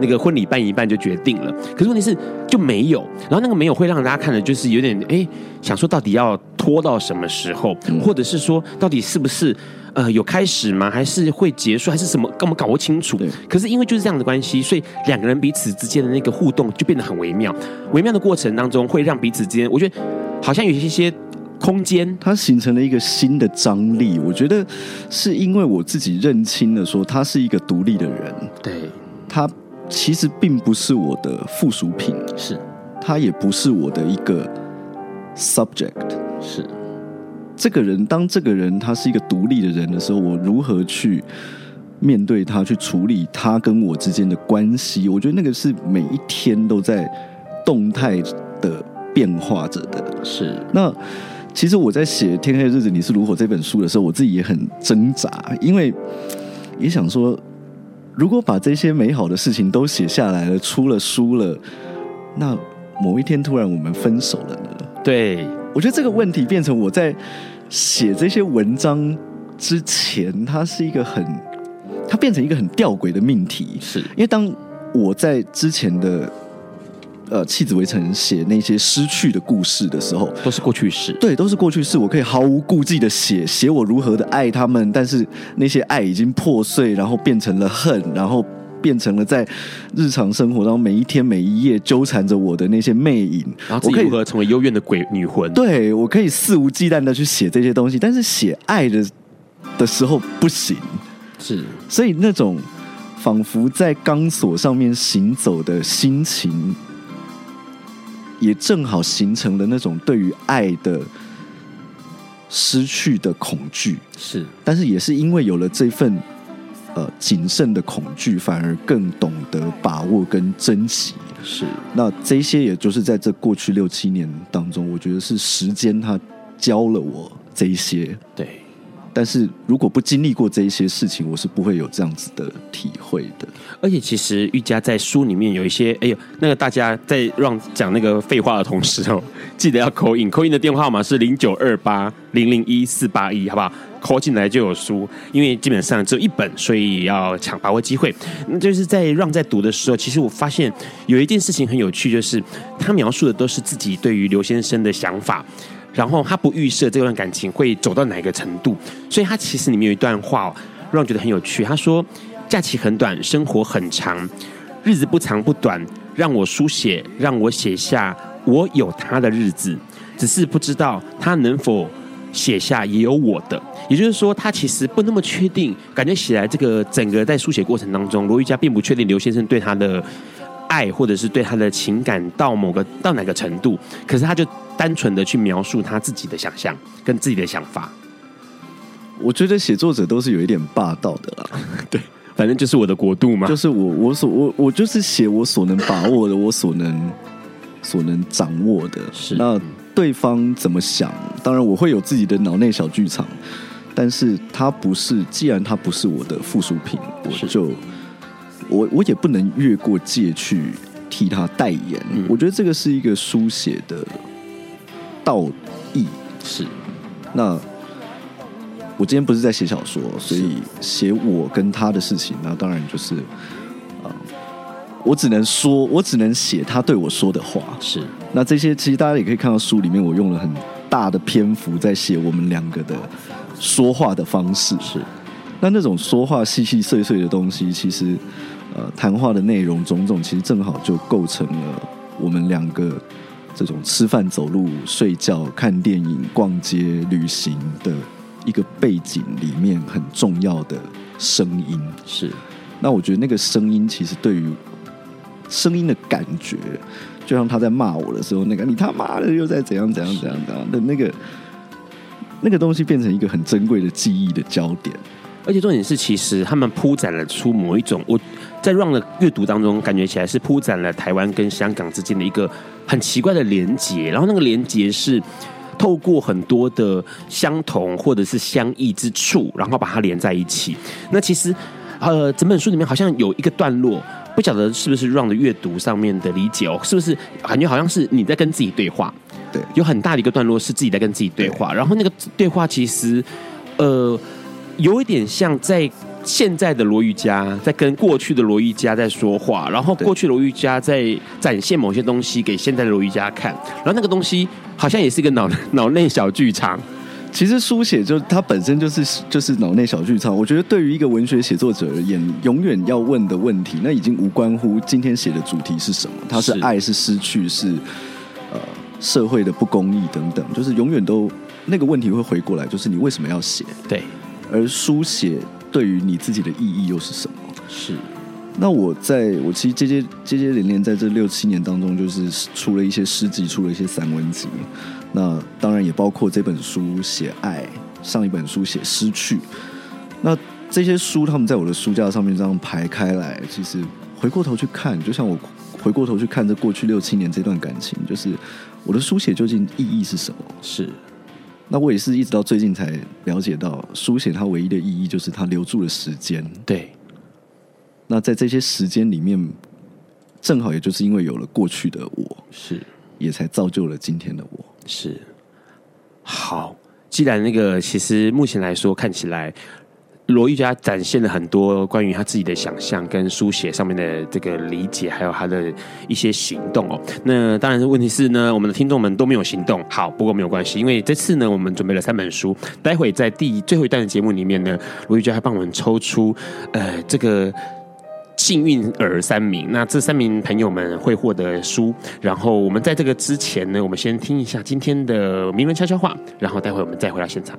那个婚礼办一办就决定了。可是问题是就没有，然后那个没有会让大家看的就是有点哎，想说到底要拖到什么时候，或者是说到底是不是？呃，有开始吗？还是会结束？还是什么？根本搞不清楚。可是因为就是这样的关系，所以两个人彼此之间的那个互动就变得很微妙。微妙的过程当中，会让彼此之间，我觉得好像有一些空间，它形成了一个新的张力。我觉得是因为我自己认清了，说他是一个独立的人。对，他其实并不是我的附属品，是他也不是我的一个 subject，是。这个人，当这个人他是一个独立的人的时候，我如何去面对他，去处理他跟我之间的关系？我觉得那个是每一天都在动态的变化着的。是。那其实我在写《天黑的日子你是如火》这本书的时候，我自己也很挣扎，因为也想说，如果把这些美好的事情都写下来了，出了书了，那某一天突然我们分手了呢？对，我觉得这个问题变成我在写这些文章之前，它是一个很，它变成一个很吊诡的命题，是因为当我在之前的呃弃子围城写那些失去的故事的时候，都是过去式，对，都是过去式，我可以毫无顾忌的写写我如何的爱他们，但是那些爱已经破碎，然后变成了恨，然后。变成了在日常生活当中每一天每一夜纠缠着我的那些魅影，然后自己如何成为幽怨的鬼女魂？对，我可以肆无忌惮的去写这些东西，但是写爱的的时候不行，是，所以那种仿佛在钢索上面行走的心情，也正好形成了那种对于爱的失去的恐惧。是，但是也是因为有了这份。呃，谨慎的恐惧反而更懂得把握跟珍惜。是，那这些也就是在这过去六七年当中，我觉得是时间它教了我这一些。对，但是如果不经历过这一些事情，我是不会有这样子的体会的。而且，其实玉佳在书里面有一些，哎呦，那个大家在让讲那个废话的同时哦，记得要扣印，扣印的电话号码是零九二八零零一四八一，好不好扣进来就有书，因为基本上只有一本，所以要抢把握机会。那就是在让在读的时候，其实我发现有一件事情很有趣，就是他描述的都是自己对于刘先生的想法，然后他不预设这段感情会走到哪一个程度，所以他其实里面有一段话让我觉得很有趣。他说：“假期很短，生活很长，日子不长不短，让我书写，让我写下我有他的日子，只是不知道他能否。”写下也有我的，也就是说，他其实不那么确定。感觉起来，这个整个在书写过程当中，罗玉佳并不确定刘先生对他的爱，或者是对他的情感到某个到哪个程度。可是，他就单纯的去描述他自己的想象跟自己的想法。我觉得写作者都是有一点霸道的啦。对，反正就是我的国度嘛，就是我我所我我就是写我所能把握的，我所能所能掌握的。是那。对方怎么想？当然，我会有自己的脑内小剧场，但是他不是，既然他不是我的附属品，我就我我也不能越过界去替他代言。嗯。我觉得这个是一个书写的道义。是，那我今天不是在写小说，所以写我跟他的事情，那当然就是啊。我只能说，我只能写他对我说的话。是，那这些其实大家也可以看到书里面，我用了很大的篇幅在写我们两个的说话的方式。是，那那种说话细细碎碎的东西，其实呃，谈话的内容种种，其实正好就构成了我们两个这种吃饭、走路、睡觉、看电影、逛街、旅行的一个背景里面很重要的声音。是，那我觉得那个声音其实对于声音的感觉，就像他在骂我的时候，那个你他妈的又在怎样怎样怎样怎样的那个那个东西，变成一个很珍贵的记忆的焦点。而且重点是，其实他们铺展了出某一种，我在 Ron 的阅读当中，感觉起来是铺展了台湾跟香港之间的一个很奇怪的连结。然后那个连结是透过很多的相同或者是相异之处，然后把它连在一起。那其实呃，整本书里面好像有一个段落。不晓得是不是 Ron 的阅读上面的理解哦，是不是感觉好像是你在跟自己对话？对，有很大的一个段落是自己在跟自己对话，然后那个对话其实呃有一点像在现在的罗玉佳在跟过去的罗玉佳在说话，然后过去罗玉佳在展现某些东西给现在的罗玉佳看，然后那个东西好像也是一个脑脑内小剧场。其实书写就它本身就是就是脑内小剧场。我觉得对于一个文学写作者而言，永远要问的问题，那已经无关乎今天写的主题是什么，它是爱是失去是呃社会的不公义等等，就是永远都那个问题会回过来，就是你为什么要写？对，而书写对于你自己的意义又是什么？是。那我在我其实接接接接连连在这六七年当中，就是出了一些诗集，出了一些散文集。那当然也包括这本书写爱，上一本书写失去。那这些书他们在我的书架上面这样排开来，其实回过头去看，就像我回过头去看这过去六七年这段感情，就是我的书写究竟意义是什么？是。那我也是一直到最近才了解到，书写它唯一的意义就是它留住了时间。对。那在这些时间里面，正好也就是因为有了过去的我，是，也才造就了今天的我。是。好，既然那个其实目前来说看起来。罗玉佳展现了很多关于他自己的想象跟书写上面的这个理解，还有他的一些行动哦。那当然，问题是呢，我们的听众们都没有行动。好，不过没有关系，因为这次呢，我们准备了三本书。待会在第最后一段的节目里面呢，罗玉佳还帮我们抽出呃这个幸运儿三名。那这三名朋友们会获得书。然后我们在这个之前呢，我们先听一下今天的名人悄悄话，然后待会我们再回到现场。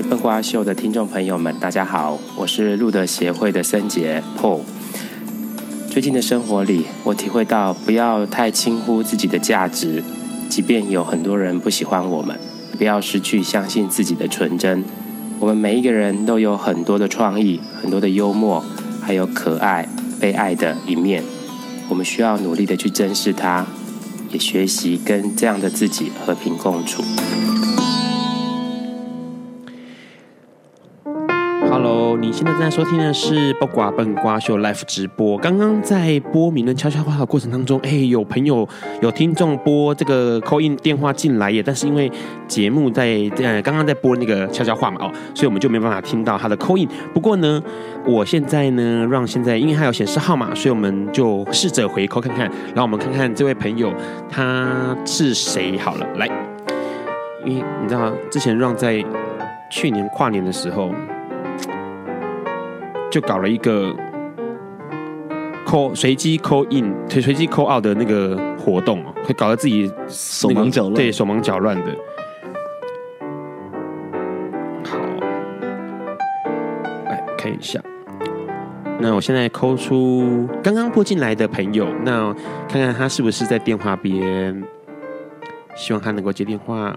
位笨瓜秀的听众朋友们，大家好，我是路德协会的森杰 Paul。最近的生活里，我体会到不要太轻忽自己的价值，即便有很多人不喜欢我们，不要失去相信自己的纯真。我们每一个人都有很多的创意，很多的幽默，还有可爱、被爱的一面。我们需要努力的去珍视它，也学习跟这样的自己和平共处。你现在正在收听的是《八卦笨瓜秀》Live 直播。刚刚在播名人悄悄话的过程当中，哎，有朋友有听众拨这个 call in 电话进来耶，但是因为节目在呃刚刚在播那个悄悄话嘛，哦，所以我们就没办法听到他的 call in。不过呢，我现在呢让现在因为他有显示号码，所以我们就试着回 call 看看，然后我们看看这位朋友他是谁好了。来，因为你知道之前让在去年跨年的时候。就搞了一个 call 随机 call in 随随机 call out 的那个活动哦，会搞得自己、那个、手忙脚乱，对，手忙脚乱的。好，来看一下。那我现在 call 出刚刚拨进来的朋友，那看看他是不是在电话边，希望他能够接电话。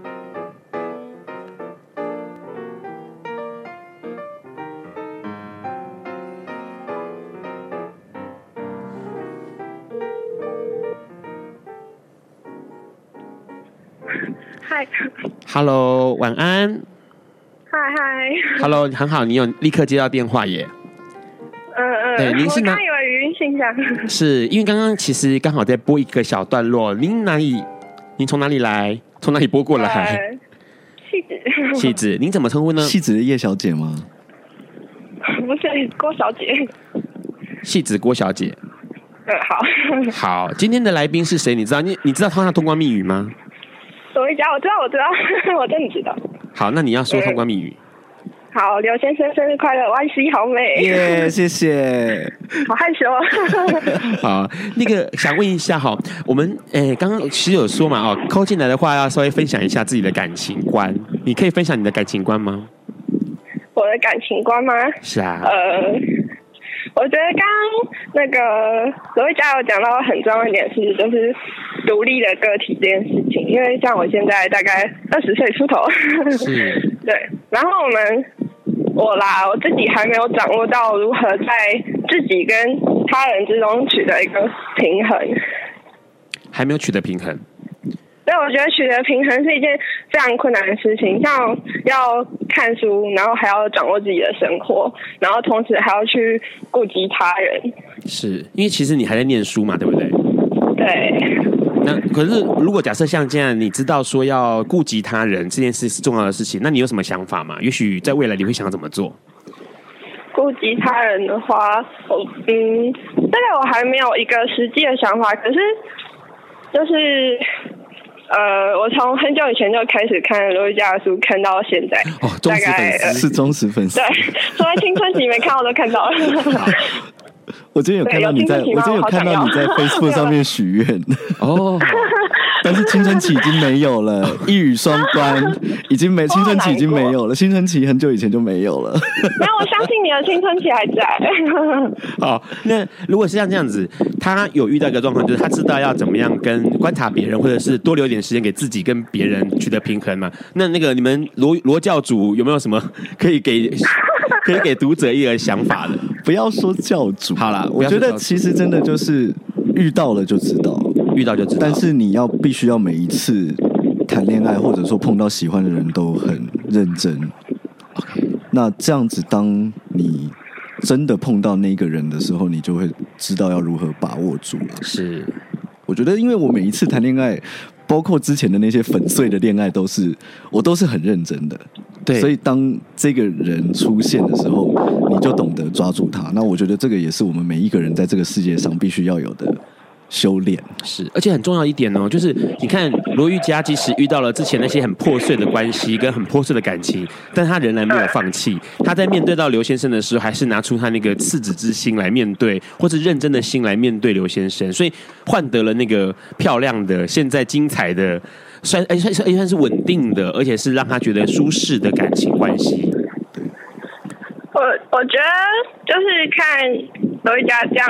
Hello，晚安。嗨嗨。Hello，很好，你有立刻接到电话耶。嗯嗯。对，您是哪？我刚以为语音信箱。是因为刚刚其实刚好在播一个小段落。您哪里？您从哪里来？从哪里播过来？戏子。戏子，您怎么称呼呢？戏子的叶小姐吗？不是郭小姐。戏子郭小姐。嗯，好。好，今天的来宾是谁？你知道？你你知道他的通关密语吗？罗昱嘉，我知道，我知道，我真的知道。好，那你要说通关密语。好，刘先生生日快乐，Y C 好美。耶，谢谢。好害羞。好，那个想问一下哈，我们诶，刚刚其实有说嘛，哦，call 进来的话要稍微分享一下自己的感情观，你可以分享你的感情观吗？我的感情观吗？是啊。呃。我觉得刚刚那个罗昱嘉有讲到很重要一点是，就是独立的个体这件事情。因为像我现在大概二十岁出头，是，对。然后我们我啦，我自己还没有掌握到如何在自己跟他人之中取得一个平衡，还没有取得平衡。对，我觉得取得平衡是一件非常困难的事情，像要看书，然后还要掌握自己的生活，然后同时还要去顾及他人。是因为其实你还在念书嘛，对不对？对。那可是如果假设像这样，你知道说要顾及他人这件事是重要的事情，那你有什么想法吗？也许在未来你会想怎么做？顾及他人的话，我嗯，这个我还没有一个实际的想法，可是就是。呃，我从很久以前就开始看罗昱嘉的书，看到现在，哦，忠实粉丝，是忠实粉丝。对，从来青春期没看我都看到了。我今天有看到你在，我今天有看到你在 Facebook 上面许愿哦。但是青春期已经没有了，一语双关，已经没青春期已经没有了，青春期很久以前就没有了。没有，我相信你的青春期还在。好，那如果是像这样子，他有遇到一个状况，就是他知道要怎么样跟观察别人，或者是多留点时间给自己跟别人取得平衡嘛？那那个你们罗罗教主有没有什么可以给可以给读者一个想法的？不要说教主，好了，我觉得其实真的就是遇到了就知道。遇到就知道，但是你要必须要每一次谈恋爱，或者说碰到喜欢的人都很认真。OK，那这样子，当你真的碰到那个人的时候，你就会知道要如何把握住了。是，我觉得，因为我每一次谈恋爱，包括之前的那些粉碎的恋爱，都是我都是很认真的。对，所以当这个人出现的时候，你就懂得抓住他。那我觉得这个也是我们每一个人在这个世界上必须要有的。修炼是，而且很重要一点哦，就是你看罗玉佳，即使遇到了之前那些很破碎的关系跟很破碎的感情，但他仍然没有放弃。他在面对到刘先生的时候，还是拿出他那个赤子之心来面对，或是认真的心来面对刘先生，所以换得了那个漂亮的、现在精彩的，算哎算算算是稳定的，而且是让他觉得舒适的感情关系。我我觉得就是看。罗玉佳这样，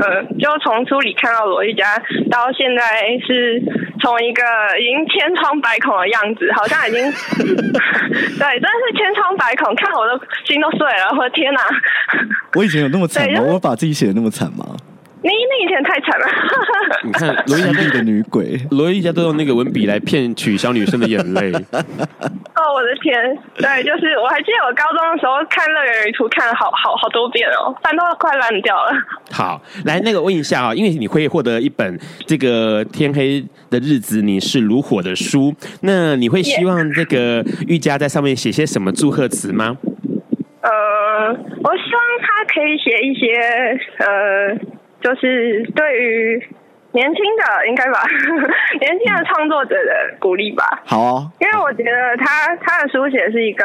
呃，就从书里看到罗玉佳到现在是从一个已经千疮百孔的样子，好像已经，对，真的是千疮百孔，看我都心都碎了，我的天哪！我以前有那么惨吗？我把自己写的那么惨吗？你你以前太惨了！你看罗玉佳的女鬼，罗伊家都用那个文笔来骗取小女生的眼泪。哦，我的天！对，就是我还记得我高中的时候看《乐园旅途》看了好好好多遍哦，饭都快烂掉了。好，来那个问一下啊，因为你会获得一本这个《天黑的日子你是如火》的书，那你会希望这个玉佳在上面写些什么祝贺词吗？呃，我希望他可以写一些呃。就是对于年轻的，应该吧，年轻的创作者的鼓励吧。好哦，因为我觉得他他的书写是一个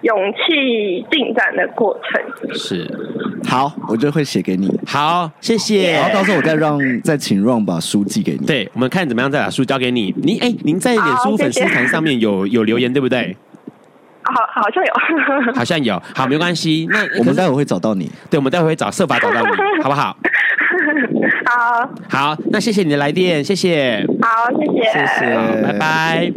勇气进展的过程。是，好，我就会写给你。好，谢谢。然后到时候我再让再请 Ron 把书寄给你。对，我们看怎么样再把书交给你。您哎，您在脸书粉丝团上面有有留言对不对？好，好像有，好像有。好，没关系。那我们待会会找到你。对，我们待会会找设法找到你，好不好？好，好，那谢谢你的来电，谢谢。好，谢谢，谢谢，拜拜。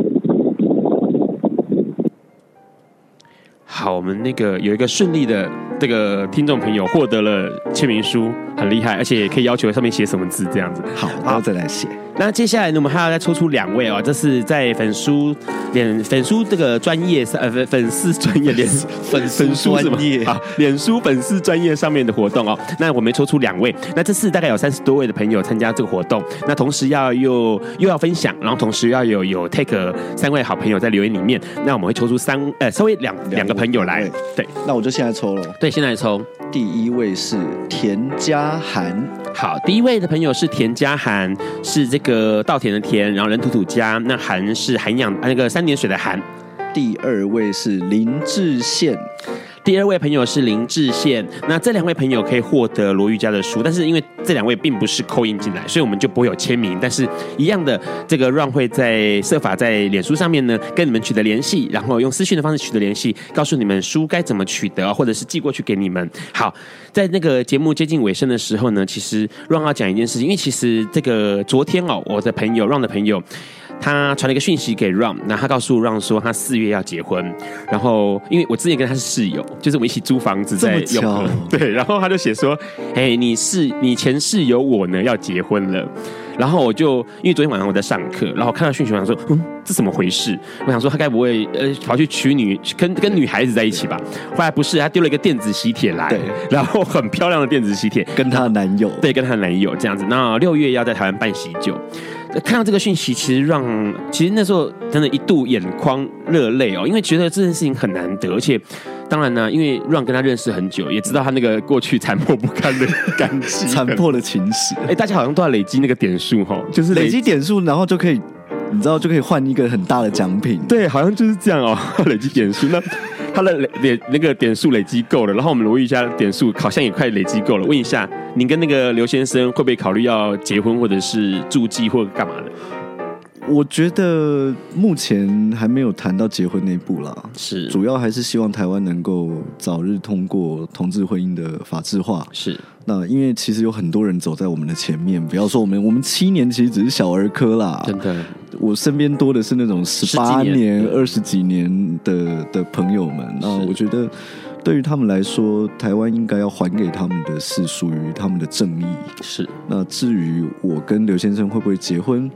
好，我们那个有一个顺利的这个听众朋友获得了签名书，很厉害，而且也可以要求上面写什么字这样子。好，然后再来写。那接下来呢，我们还要再抽出两位哦，这是在粉书脸粉书这个专业上呃粉粉丝专业脸粉粉书专业啊，脸书粉丝专业上面的活动哦。那我们抽出两位，那这次大概有三十多位的朋友参加这个活动。那同时要又又要分享，然后同时要有有 take 三位好朋友在留言里面。那我们会抽出三呃稍微两两个朋友来，对，那我就现在抽了。对，现在抽。第一位是田家涵，好，第一位的朋友是田家涵，是这个稻田的田，然后人土土家，那涵是涵养那个三点水的涵。第二位是林志炫。第二位朋友是林志宪，那这两位朋友可以获得罗玉佳的书，但是因为这两位并不是扣印进来，所以我们就不会有签名。但是一样的，这个 Ron 会在设法在脸书上面呢跟你们取得联系，然后用私讯的方式取得联系，告诉你们书该怎么取得，或者是寄过去给你们。好，在那个节目接近尾声的时候呢，其实 Ron 要讲一件事情，因为其实这个昨天哦，我的朋友 Ron 的朋友。他传了一个讯息给 Ron，那他告诉 Ron 说他四月要结婚，然后因为我之前跟他是室友，就是我们一起租房子在永和，对，然后他就写说，哎，你是你前室友我呢要结婚了，然后我就因为昨天晚上我在上课，然后看到讯息我想说，嗯，这怎么回事？我想说他该不会呃跑去娶女跟跟女孩子在一起吧？后来不是，他丢了一个电子喜帖来，对，然后很漂亮的电子喜帖，跟她的男友，对，跟她的男友这样子，那六月要在台湾办喜酒。看到这个讯息，其实让其实那时候真的一度眼眶热泪哦，因为觉得这件事情很难得，而且当然呢，因为让跟他认识很久，也知道他那个过去残破不堪的感情，残破的情史。哎，大家好像都要累积那个点数哈，就是累积点数，然后就可以，你知道就可以换一个很大的奖品。对，好像就是这样哦，累积点数那。他的点那个点数累积够了，然后我们罗玉家点数好像也快累积够了。问一下，您跟那个刘先生会不会考虑要结婚，或者是住记，或者干嘛的？我觉得目前还没有谈到结婚那一步啦，是主要还是希望台湾能够早日通过同志婚姻的法制化。是，那因为其实有很多人走在我们的前面，不要说我们，我们七年其实只是小儿科啦。真的，我身边多的是那种十八年、二十几年的的朋友们。那我觉得对于他们来说，台湾应该要还给他们的是属于他们的正义。是。那至于我跟刘先生会不会结婚？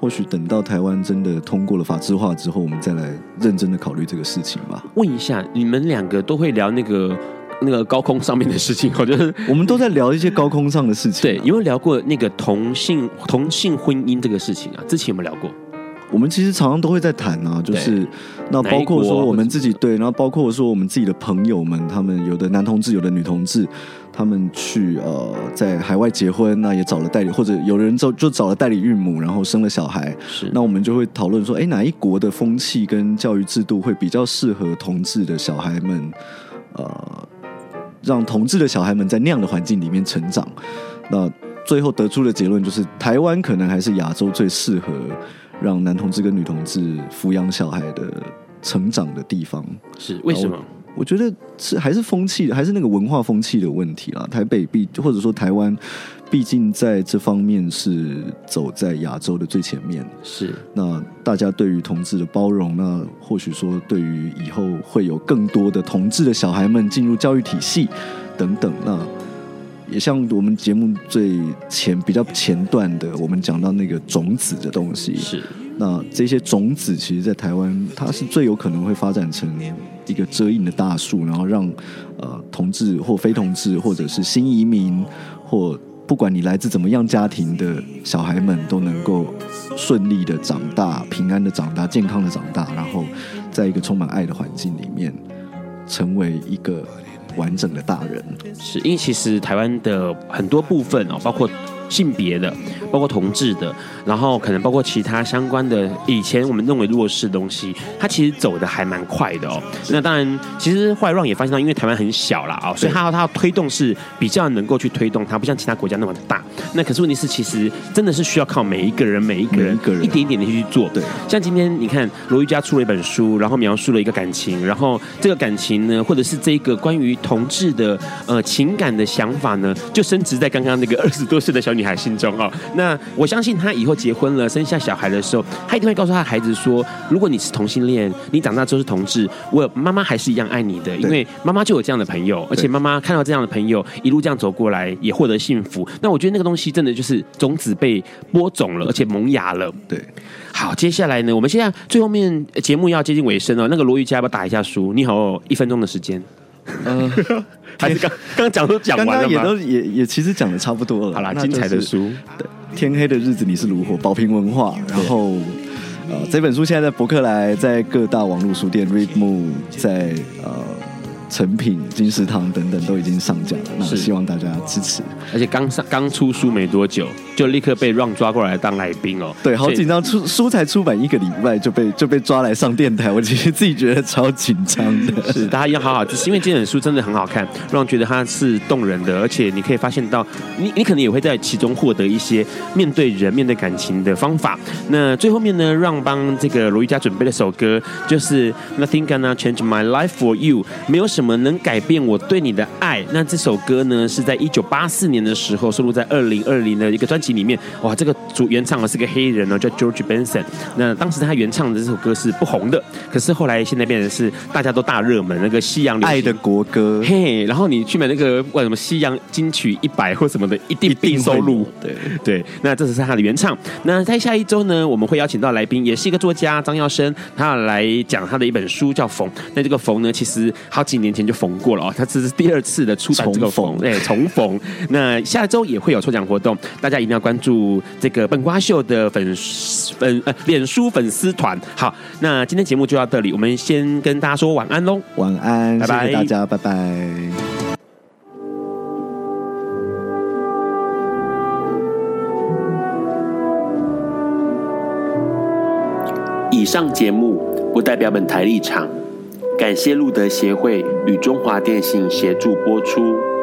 或许等到台湾真的通过了法制化之后，我们再来认真的考虑这个事情吧。问一下，你们两个都会聊那个那个高空上面的事情？我觉得我们都在聊一些高空上的事情啊。对，有没有聊过那个同性同性婚姻这个事情啊？之前有没有聊过？我们其实常常都会在谈啊，就是那包括说我们自己对，然后包括说我们自己的朋友们，他们有的男同志，有的女同志。他们去呃在海外结婚，那也找了代理，或者有人就就找了代理孕母，然后生了小孩。是，那我们就会讨论说，哎，哪一国的风气跟教育制度会比较适合同志的小孩们？呃，让同志的小孩们在那样的环境里面成长。那最后得出的结论就是，台湾可能还是亚洲最适合让男同志跟女同志抚养小孩的成长的地方。是，为什么？我觉得是还是风气，还是那个文化风气的问题啦。台北必或者说台湾，毕竟在这方面是走在亚洲的最前面。是，那大家对于同志的包容，那或许说对于以后会有更多的同志的小孩们进入教育体系等等，那也像我们节目最前比较前段的，我们讲到那个种子的东西。是。那这些种子，其实，在台湾，它是最有可能会发展成一个遮荫的大树，然后让呃同志或非同志，或者是新移民，或不管你来自怎么样家庭的小孩们，都能够顺利的长大，平安的长大，健康的长大，然后在一个充满爱的环境里面，成为一个完整的大人。是因为其实台湾的很多部分哦，包括。性别的，包括同志的，然后可能包括其他相关的，以前我们认为弱势的东西，它其实走的还蛮快的哦。那当然，其实后来让也发现到，因为台湾很小啦，哦，所以它它要推动是比较能够去推动它，不像其他国家那么大。那可是问题是，其实真的是需要靠每一个人，每一个人，个人一点一点的去做。对，像今天你看罗玉佳出了一本书，然后描述了一个感情，然后这个感情呢，或者是这个关于同志的呃情感的想法呢，就升值在刚刚那个二十多岁的小女孩心中哦，那我相信她以后结婚了，生下小孩的时候，她一定会告诉她的孩子说：如果你是同性恋，你长大之后是同志，我妈妈还是一样爱你的，因为妈妈就有这样的朋友，而且妈妈看到这样的朋友一路这样走过来，也获得幸福。那我觉得那个东西真的就是种子被播种了，而且萌芽了。对，好，接下来呢，我们现在最后面节目要接近尾声了，那个罗玉佳要不要打一下书？你好，一分钟的时间。嗯。还是刚刚讲都讲完了吗？刚刚也都也也其实讲的差不多了。好啦，精彩的书，对，天黑的日子你是如火，宝瓶文化。然后，呃，这本书现在在博客来，在各大网络书店，Readmoo，在呃。诚品、金石堂等等都已经上架了，那希望大家支持。而且刚上刚出书没多久，就立刻被 Ron 抓过来当来宾哦。对，好紧张，出书才出版一个礼拜就被就被抓来上电台，我其实自己觉得超紧张的。是，大家要好好支持，因为这本书真的很好看，Ron 觉得它是动人的，而且你可以发现到，你你可能也会在其中获得一些面对人、面对感情的方法。那最后面呢，Ron 帮这个罗玉佳准备了首歌，就是 Nothing Gonna Change My Life for You，没有什么能改变我对你的爱。那这首歌呢，是在一九八四年的时候收录在二零二零的一个专辑里面。哇，这个主原唱啊是个黑人哦，叫 George Benson。那当时他原唱的这首歌是不红的，可是后来现在变成是大家都大热门，那个西洋爱的国歌。嘿，然后你去买那个为什么西洋金曲一百或什么的，一定定收录。对对，那这是他的原唱。那在下一周呢，我们会邀请到来宾，也是一个作家张耀生，他要来讲他的一本书叫《缝》。那这个缝呢，其实好几年前就缝过了哦，他这是第二次的出版这个缝，哎，重缝。那下周也会有抽奖活动，大家一定要关注这个笨瓜秀的粉粉呃脸书粉丝团。好，那今天节目就到这里，我们先跟大家说晚安喽，晚安，拜拜，谢谢大家，拜拜。以上节目不代表本台立场。感谢路德协会与中华电信协助播出。